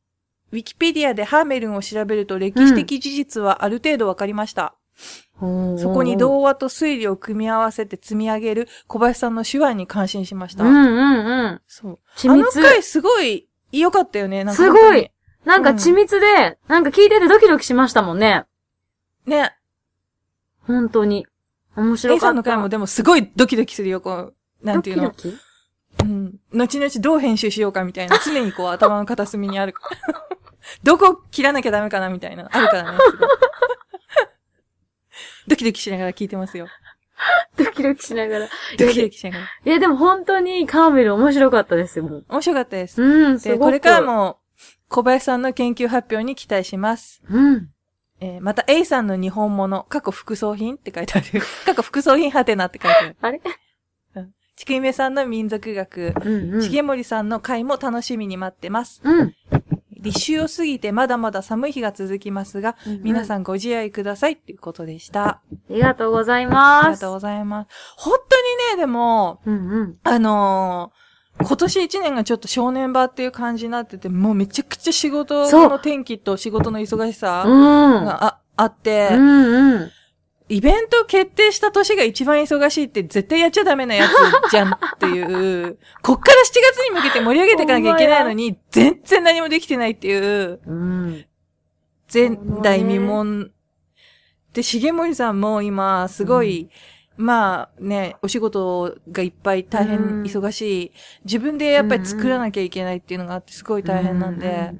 ウィキペディアでハーメルンを調べると歴史的事実はある程度わかりました。そこに童話と推理を組み合わせて積み上げる小林さんの手腕に感心しました。うんうんうん。そう。緻あの密。回すごい良かったよね。なんかすごい。なんか緻密で、なんか聞いててドキドキしましたもんね。ね。本当に。面白 A かった。さんの回もでもすごいドキドキするよ、こう、なんていうの。ドキドキ？うん。後々どう編集しようかみたいな、常にこう頭の片隅にある。(laughs) どこ切らなきゃダメかなみたいな、あるからね。(laughs) ドキドキしながら聞いてますよ。(laughs) ドキドキしながら。ドキドキしながら。いや、でも本当にカーメル面白かったですよ。面白かったです。うん、すで、ごく。これから。も、小林さんの研究発表に期待します。うん。えーまた A さんの日本物、過去副葬品って書いてある。(laughs) 過去副葬品はてなって書いてある。あれ？ちくいめさんの民族学、うんうん。しげもりさんの回も楽しみに待ってます。うん。立秋を過ぎてまだまだ寒い日が続きますが、皆さんご自愛くださいっていうことでした。ありがとうございあます。りがとうございます。本当にね、でも、うんうん。あのー今年一年がちょっと正念場っていう感じになってて、もうめちゃくちゃ仕事の天気と仕事の忙しさうん。がああって、うんうん。イベント決定した年が一番忙しいって絶対やっちゃダメなやつじゃんっていう、こっから7月に向けて盛り上げていかなきゃいけないのに、全然何もできてないっていう、うん。前代未聞。で、重森さんも今、すごい、まあね、お仕事がいっぱい大変うん忙しい。自分でやっぱり作らなきゃいけないっていうのがあって、すごい大変なんで。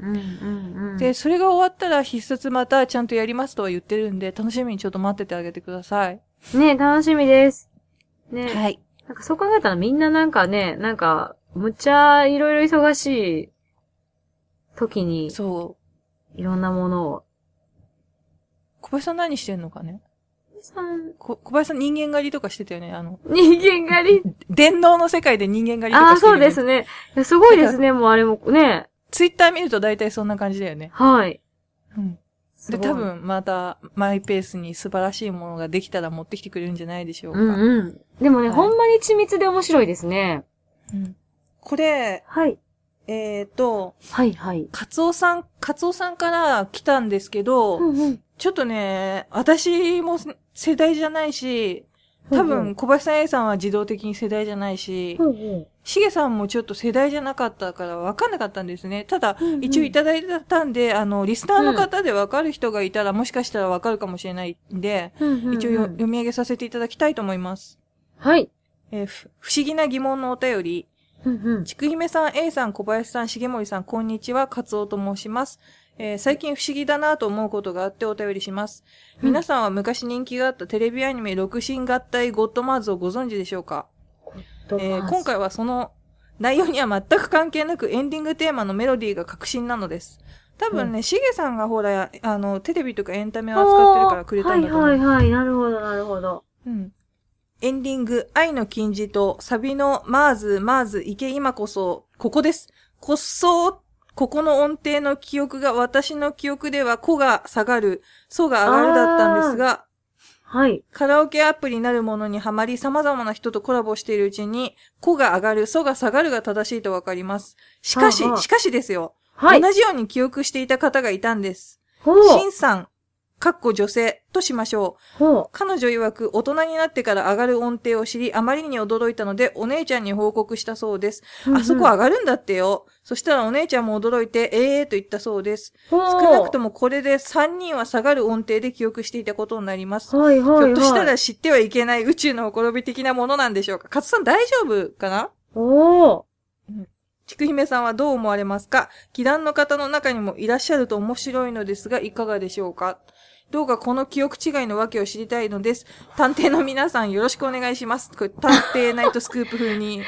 で、それが終わったら必殺またちゃんとやりますとは言ってるんで、楽しみにちょっと待っててあげてください。ね、楽しみです。ね。はい。なんかそう考えたらみんななんかね、なんか、むっちゃいろいろ忙しい時に、そう。いろんなものを。小林さん何してんのかね？さんこ小林さん人間狩りとかしてたよねあの、人間狩り？電脳の世界で人間狩りとああ、かしてる、そうですね。いやすごいですね、もうあれもね。ツイッター見ると大体そんな感じだよね。はい。うん。で、多。分またマイペースに素晴らしいものができたら持ってきてくれるんじゃないでしょうか。うんうん。でもね、はいほんまに緻密で面白いですね。うんこれ、はい。えっ、と、はいはい。カツオさん、カツオさんから来たんですけど、うんうん。ちょっとね、私も世代じゃないし、多分小林さん A さんは自動的に世代じゃないし。しげさんもちょっと世代じゃなかったから分かんなかったんですね。ただ、うんうん一応いただいたんで、あの、リスナーの方で分かる人がいたら、もしかしたら分かるかもしれないんで、うんうんうん一応よ読み上げさせていただきたいと思います。はい。えーふ不思議な疑問のお便り。ちくひめさん、A さん、小林さん、重森さん、こんにちは、カツオと申します。えー最近不思議だなと思うことがあってお便りします。うん皆さんは昔人気があったテレビアニメ六神合体ゴッドマーズをご存知でしょうか？えー今回はその内容には全く関係なくエンディングテーマのメロディーが革新なのです。多分ね、しげさんがほら、あの、テレビとかエンタメを扱ってるからくれたんだと思う。はいはいはい。なるほど、なるほど。うん。エンディング、愛の金字とサビのマーズ、マーズ、池今こそ、ここです。こっそここの音程の記憶が私の記憶では、こが下がる、そが上がるだったんですが、はい。カラオケアプリなるものにはまり様々な人とコラボしているうちに、こが上がる、そが下がるが正しいとわかります。しかし、はあはあしかしですよ、はい。同じように記憶していた方がいたんです。ほう。シンさん、かっこ女性としましょう。ほ彼女曰く大人になってから上がる音程を知り、あまりに驚いたので、お姉ちゃんに報告したそうです。う。あそこは、上がるんだってよ。そしたらお姉ちゃんも驚いて、ええーと言ったそうです。少少なくともこれで3人は下がる音程で記憶していたことになります。はいはいはい。ひょっとしたら知ってはいけない宇宙のほころび的なものなんでしょうか。勝さん大丈夫かな？おー。ちくひめさんはどう思われますか？祈願の方の中にもいらっしゃると面白いのですが、いかがでしょうか？どうかこの記憶違いの訳を知りたいのです。探偵の皆さんよろしくお願いします。これ探偵ナイトスクープ風に。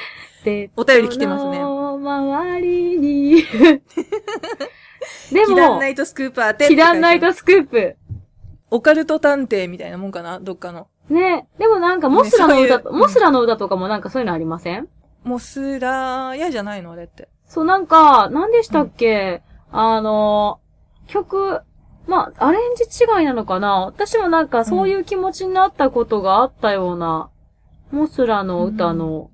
で、お便り来てますね。の周りに。(laughs) で祈願もナ、イトスクープ当てって書い祈てある願ナイトスクープ。オカルト探偵みたいなもんかな？どっかの。ね。でもなんか、モスラの歌と、そういうモスラの歌とかもなんかそういうのありません？モスラーヤじゃないの？あれって。そう、なんか、何でしたっけ、あの、曲、まあ、アレンジ違いなのかな？私もなんかそういう気持ちになったことがあったような、モスラの歌の、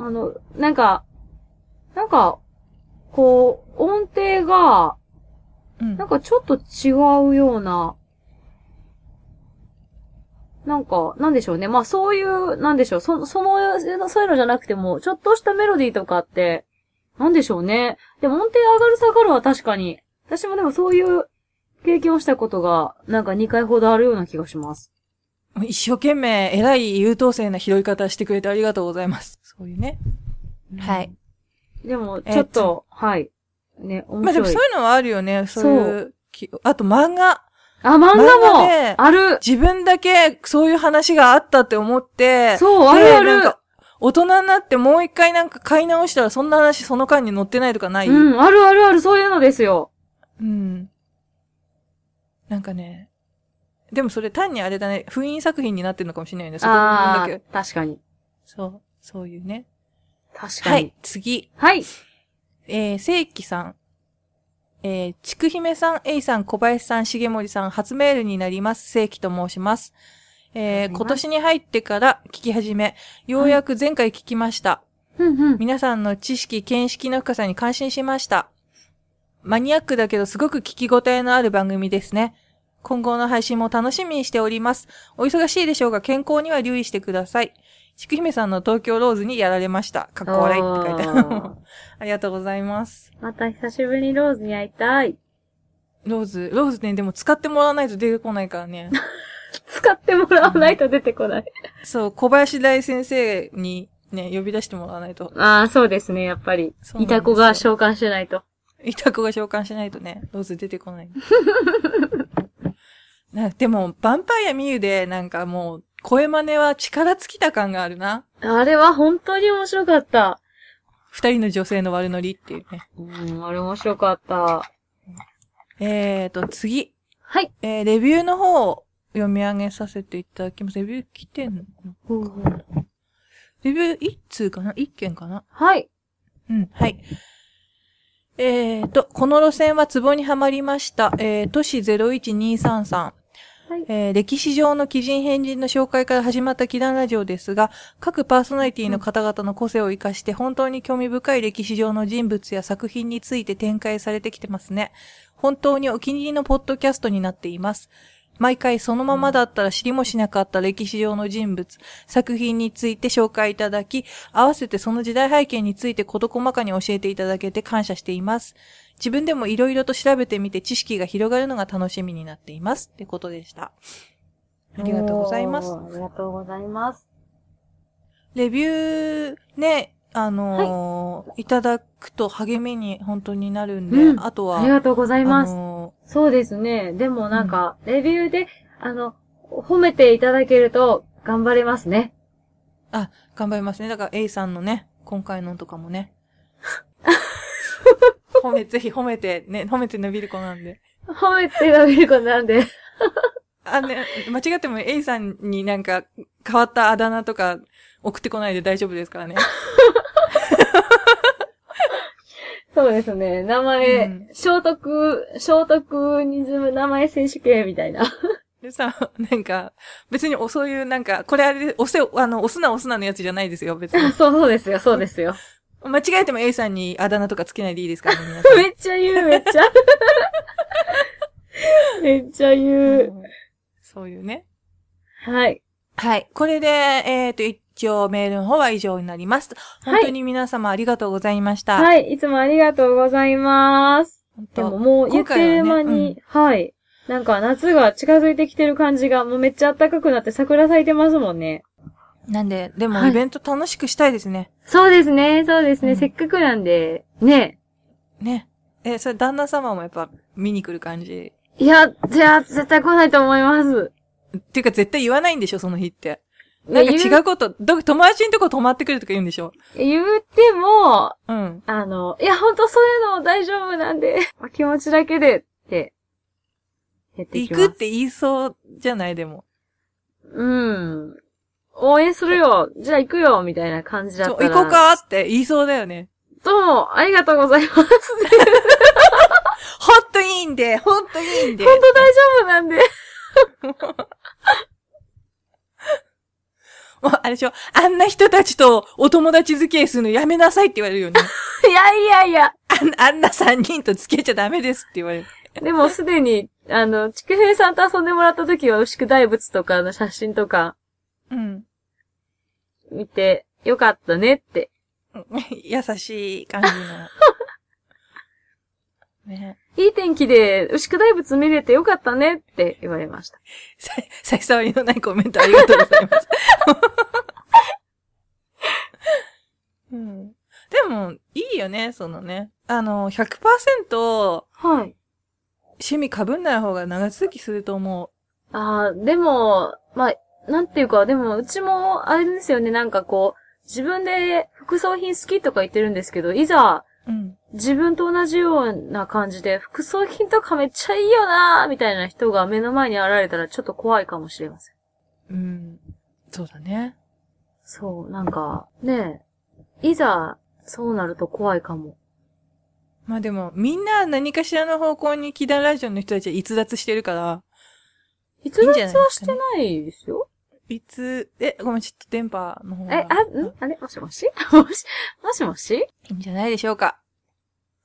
あの、なんか、なんか、こう、音程が、うんなんかちょっと違うような、なんか、なんでしょうね。まあそういう、なんでしょう。そ、その、そういうのじゃなくても、ちょっとしたメロディーとかって、なんでしょうね。でも音程上がる下がるは確かに、私もでもそういう経験をしたことが、なんか2回ほどあるような気がします。一生懸命、偉い優等生な拾い方してくれてありがとうございます。そういうね。はい。でも、えーちょっと、はい。ね、面白い。まあでもそういうのはあるよね。そういうき。あと漫画。あ、漫画漫もある自分だけそういう話があったって思って、そう、あるあるでなんか大人になってもう一回なんか買い直したらそんな話その間に載ってないとかない？うん、あるあるある、そういうのですよ。うん。なんかね。でもそれ単にあれだね、封印作品になってるのかもしれないね。そこの部分ああだけ。確かに。そう、そういうね。確かにはい。、次。はい。えー、正規さん。えー、ちくひめさん、えいさん、小林さん、重森さん、初メールになります。正規と申します。えー、今年に入ってから聞き始め、ようやく前回聞きました。うんうん。皆さんの知識、見識の深さに感心しました。マニアックだけどすごく聞き応えのある番組ですね。今後の配信も楽しみにしております。お忙しいでしょうが健康には留意してください。ちくひめさんの東京ローズにやられました。かっこ笑いって書いてある。あありがとうございます。ーまた久しぶりにローズに会いたい。ローズ、ローズね、でも使ってもらわないと出てこないからね。(laughs) 使ってもらわないと出てこない。そう、小林大先生にね、呼び出してもらわないと。ああ、そうですね、やっぱり。いた子が召喚しないと。いた子が召喚しないとね、ローズ出てこない。(laughs) なでも、ヴァンパイアミユで、なんかもう、声真似は力尽きた感があるな。あれは本当に面白かった。二人の女性の悪ノリっていうね。うん、あれ面白かった。えーと、次。はい。えー、レビューの方を読み上げさせていただきます。レビュー来てんのレビュー一通かな？一件かな？はい。うん、はい。えーと、この路線はツボにはまりました。えー、都市01233。はい。えー歴史上の奇人変人の紹介から始まった祈願ラジオですが、各パーソナリティの方々の個性を生かして本当に興味深い歴史上の人物や作品について展開されてきてますね。本当にお気に入りのポッドキャストになっています。毎回そのままだったら知りもしなかった歴史上の人物、作品について紹介いただき、合わせてその時代背景について事細かに教えていただけて感謝しています。自分でも色々と調べてみて知識が広がるのが楽しみになっています。ってことでした。ありがとうございます。ありがとうございます。レビューね、あのーい、ただくと励みに本当になるんで、うんあとは、ありがとうございます。あのそうですね。でもなんか、レビューで、あの、褒めていただけると頑張れますね。ーあ、頑張りますね。だから A さんのね、今回のとかもね。(laughs) 褒め、ぜひ褒めて、ね、褒めて伸びる子なんで。褒めて伸びる子なんで。あ、ね、間違っても A さんになんか変わったあだ名とか送ってこないで大丈夫ですからね。そうですね。名前、うん聖徳、聖徳ニズム名前選手権みたいな。でさ、なんか、別におそういうなんか、これあれで、押せ、あの、押すな押すなのやつじゃないですよ、別に。そうそうですよ、そうですよ。間違えても A さんにあだ名とかつけないでいいですからね、(laughs) 皆さん。めっちゃ言う、めっちゃ。(laughs) めっちゃ言う。そういうね。はい。はい。これで、えっ、と、一応メールの方は以上になります。はい本当に皆様ありがとうございました。い。はい、いつもありがとうございます。でももう言ってる間今回はねに、はい。なんか夏が近づいてきてる感じが、もうめっちゃ暖かくなって桜咲いてますもんね。なんで、でもはいイベント楽しくしたいですね。そうですね、そうですね。うんせっかくなんで、ね。ね。え、それ旦那様もやっぱ見に来る感じ？いや、じゃあ絶対来ないと思います。っていうか絶対言わないんでしょ、その日って。なんか違うこと、ど、友達のとこ泊まってくるとか言うんでしょ？言っても、うん。あの、いや、ほんとそういうの大丈夫なんで、(laughs) 気持ちだけでって、やっていきます。行くって言いそうじゃない、でも。うん。応援するよ。じゃあ行くよ。みたいな感じだったら。行こうかって言いそうだよね。どうも、ありがとうございます。本ほんといいんで、ほんといいんで。当大丈夫なんで。(laughs) もう、あれでしょ、あんな人たちとお友達付き合いするのやめなさいって言われるよね。(laughs) いやいやいや。あんあんな三人と付き合っちゃダメですって言われる。でもすでに、あの、ちくへいさんと遊んでもらった時は、牛久大仏とかの写真とかうん。見て、よかったねって。(laughs) 優しい感じの。(laughs) ね。いい天気で、牛久大仏見れてよかったねって言われました。さ、差し障りのないコメントありがとうございます。(laughs) うん、でも、いいよね、そのね。あの、100%はい。趣味被んない方が長続きすると思ああ、でも、まあ、なんていうか、でも、うちも、あれですよね、なんかこう、自分で服装品好きとか言ってるんですけど、いざ、う。うん。自分と同じような感じで、服装品とかめっちゃいいよなーみたいな人が目の前に現れたらちょっと怖いかもしれません。うん。そうだね。そう、なんか、ねえ、いざ、そうなると怖いかも。まあでも、みんな何かしらの方向にキダラジオの人たちは逸脱してるから、いつ脱はしてないですよ。いつ、え、ごめん、ちょっと電波の方が。え、あ、ん？あれ？もしもし？(laughs) もし、もしもし？いいんじゃないでしょうか。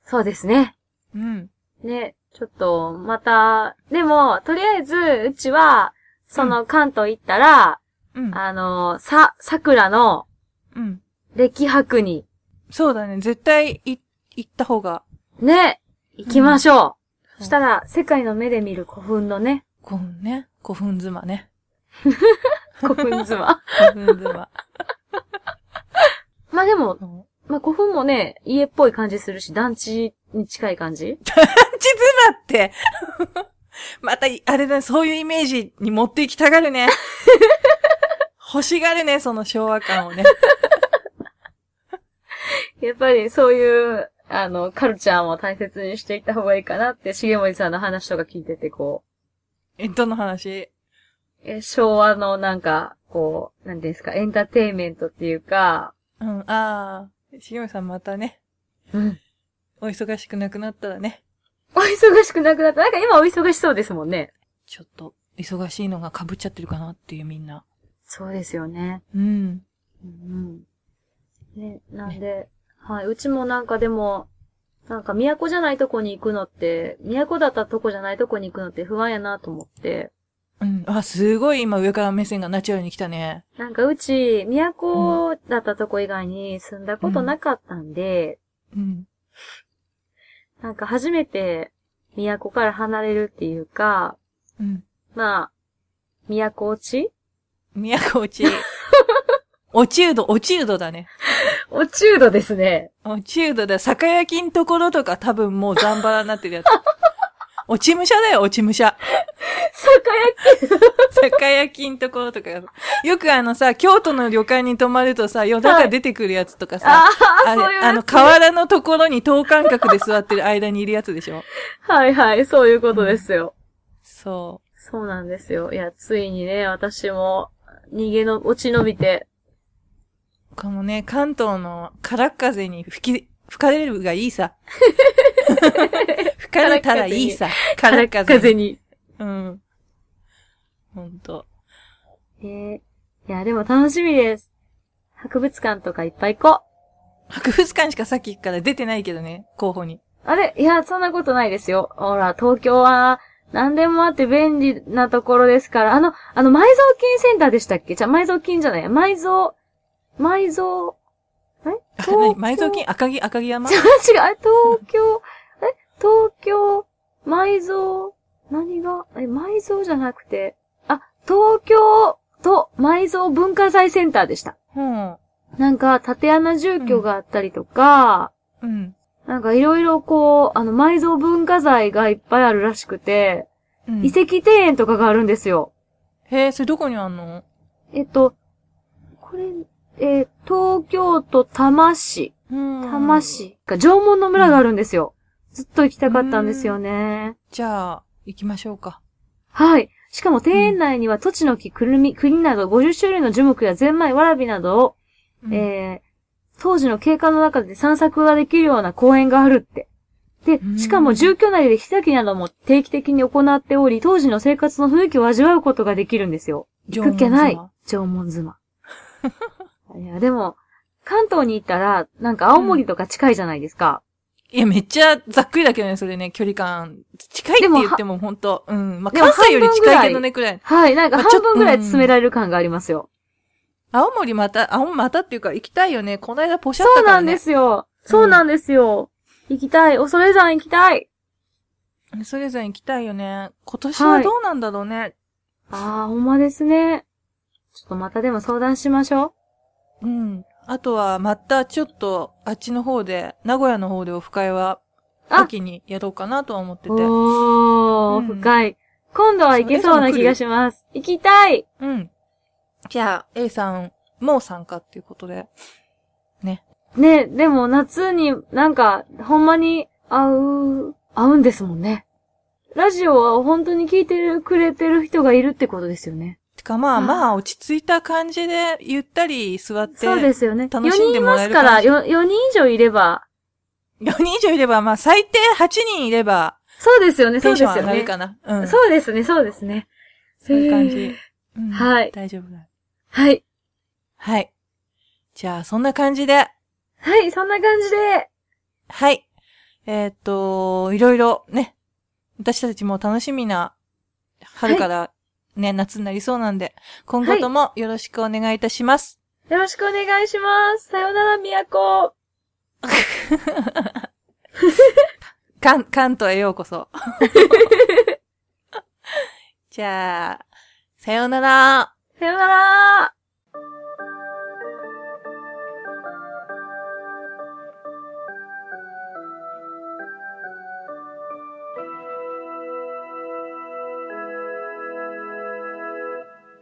そうですね。うん。ね、ちょっと、また、でも、とりあえず、うちは、その関東行ったら、うん。あの、さ、桜のうん。歴博に、そうだね。絶対い、行った方が。ね、行きましょう。うんしたら、世界の目で見る古墳のね、古墳ね。古墳妻ね。(laughs) 古墳妻。古墳妻。(laughs) まあでも、うんまあ古墳もね、家っぽい感じするし、団地に近い感じ (laughs) 地妻って。また、あれだね、そういうイメージに持っていきたがるね。欲しがるね、その昭和感をね。やっぱりそういう、あの、カルチャーも大切にしていった方がいいかなって、重森さんの話とか聞いてて、こえ、どの話？う、え昭和のなんか、こう、なんですか、エンターテインメントっていうか、うん、ああ。重森さんまたね、うん。お忙しくなくなったらね、お忙しくなくなった。なんか今お忙しそうですもんね。ちょっと、忙しいのが被っちゃってるかなっていうみんな。そうですよね。うん。うんうん。ね、なんで、はい。うちもなんかでも、なんか都じゃないとこに行くのって、都だったとこじゃないとこに行くのって不安やなと思って。うん。あ、すごい今上から目線がナチュラルに来たね。なんかうち、都だったとこ以外に住んだことなかったんで、うん。なんか初めて都から離れるっていうか、うん。まあ、都落ち？都落ち。(laughs) 落ちうど、落ちうどだね。落ちうどですね。落ちうどだ。酒焼きんところとか多分もうザンバラになってるやつ。(laughs) 落ち武者だよ、落ち武者。酒焼酒焼きんところとか。よくあのさ、京都の旅館に泊まるとさ、夜中出てくるやつとかき。さ、ああ、あそういうやつれ、あの、河原のところに等間隔で座ってる間にいるやつでしょ？はいはい、そういうことですよ。そそうなんですよ。いや、ついにね、私も、逃げの、落ち延びて。う。このね、関東の空っ風に吹き、吹かれるがいいさ。(laughs) 吹かれたらいいさ。空っ風に。風に。うん。ほんと。えー、いや、でも楽しみです。博物館とかいっぱい行こ博物館しかさっきから出てないけどね、候補に。う。あれ？いや、そんなことないですよ。ほら、東京は、何でもあって便利なところですから。あの、あの、埋蔵金センターでしたっけ？じゃあ、埋蔵金じゃない。埋蔵、埋蔵、え？埋蔵金？赤木、赤木山？違 (laughs) う違う、あ東京、え？東京、埋蔵、何が？え、埋蔵じゃなくて、あ、東京？と埋蔵文化財センターでした。うん。なんか、縦穴住居があったりとか、うん。なんかいろいろこう、あの、埋蔵文化財がいっぱいあるらしくて、うん。遺跡庭園とかがあるんですよ。へえ、それどこにあんの？えっと、これ、えー東京都多摩市、うん。多摩。市が縄文の村があるんですよ。ずっと行きたかったんですよね。じゃあ、行きましょうか。はい。しかも庭園内には土地の木、くるみ、栗など50種類の樹木やゼンマイ、わらびなどを、うんえー、当時の景観の中で散策ができるような公園があるって。でう、んしかも住居内で火焚きなども定期的に行っており、当時の生活の雰囲気を味わうことができるんですよ。行くっけない縄文妻。いや、でも、関東に行ったら、なんか青森とか近いじゃないですか。いや、めっちゃざっくりだけどね、それね、距離感。近いって言ってもほんと、うん。まあ、関西より近いけどね、くらい。はい、なんか半分ぐらい詰められる感がありますよ。青森また、青森またっていうか、行きたいよね。この間ポシャっそうたからね。なんですよ。そうなんですよ。行きたい。恐山行きたい。それぞれ行きたいよね。今年はどうなんだろうね。ああ、ほんまですね。ちょっとまたでも相談しましょうん。あとは、またちょっと、あっちの方で、名古屋の方でオフ会は、あ秋にやろうかなとは思ってう。て。おー、うん深い。今度は行けそうな気がします。行きたいうん。じゃあ、A さんも参加っていうことで。ね。ね、でも夏になんか、ほんまに会う、会うんですもんね。ラジオは本当に聞いてる、くれてる人がいるってことですよね。てかまあまあ、落ち着いた感じで、ゆったり座って。そうですよね。楽しんでもらえる4人いますから、感じよ4人以上いれば。4人以上いれば、まあ最低8人いれば、そうですよね、そテンションうですよね。上がるかな。うん。そうですね、そうですね。そういう感じ。うんはい大丈夫だ。はい。はい。じゃあ、そんな感じで、はい、そんな感じで。はい。えーっと、いろいろね、私たちも楽しみな春からね、夏になりそうなんで、今後ともよろしくお願いいたします。よろしくお願いします。さよなら、みやこ。(laughs) 関、関東へようこそ。(laughs) じゃあ、さようなら。さよなら。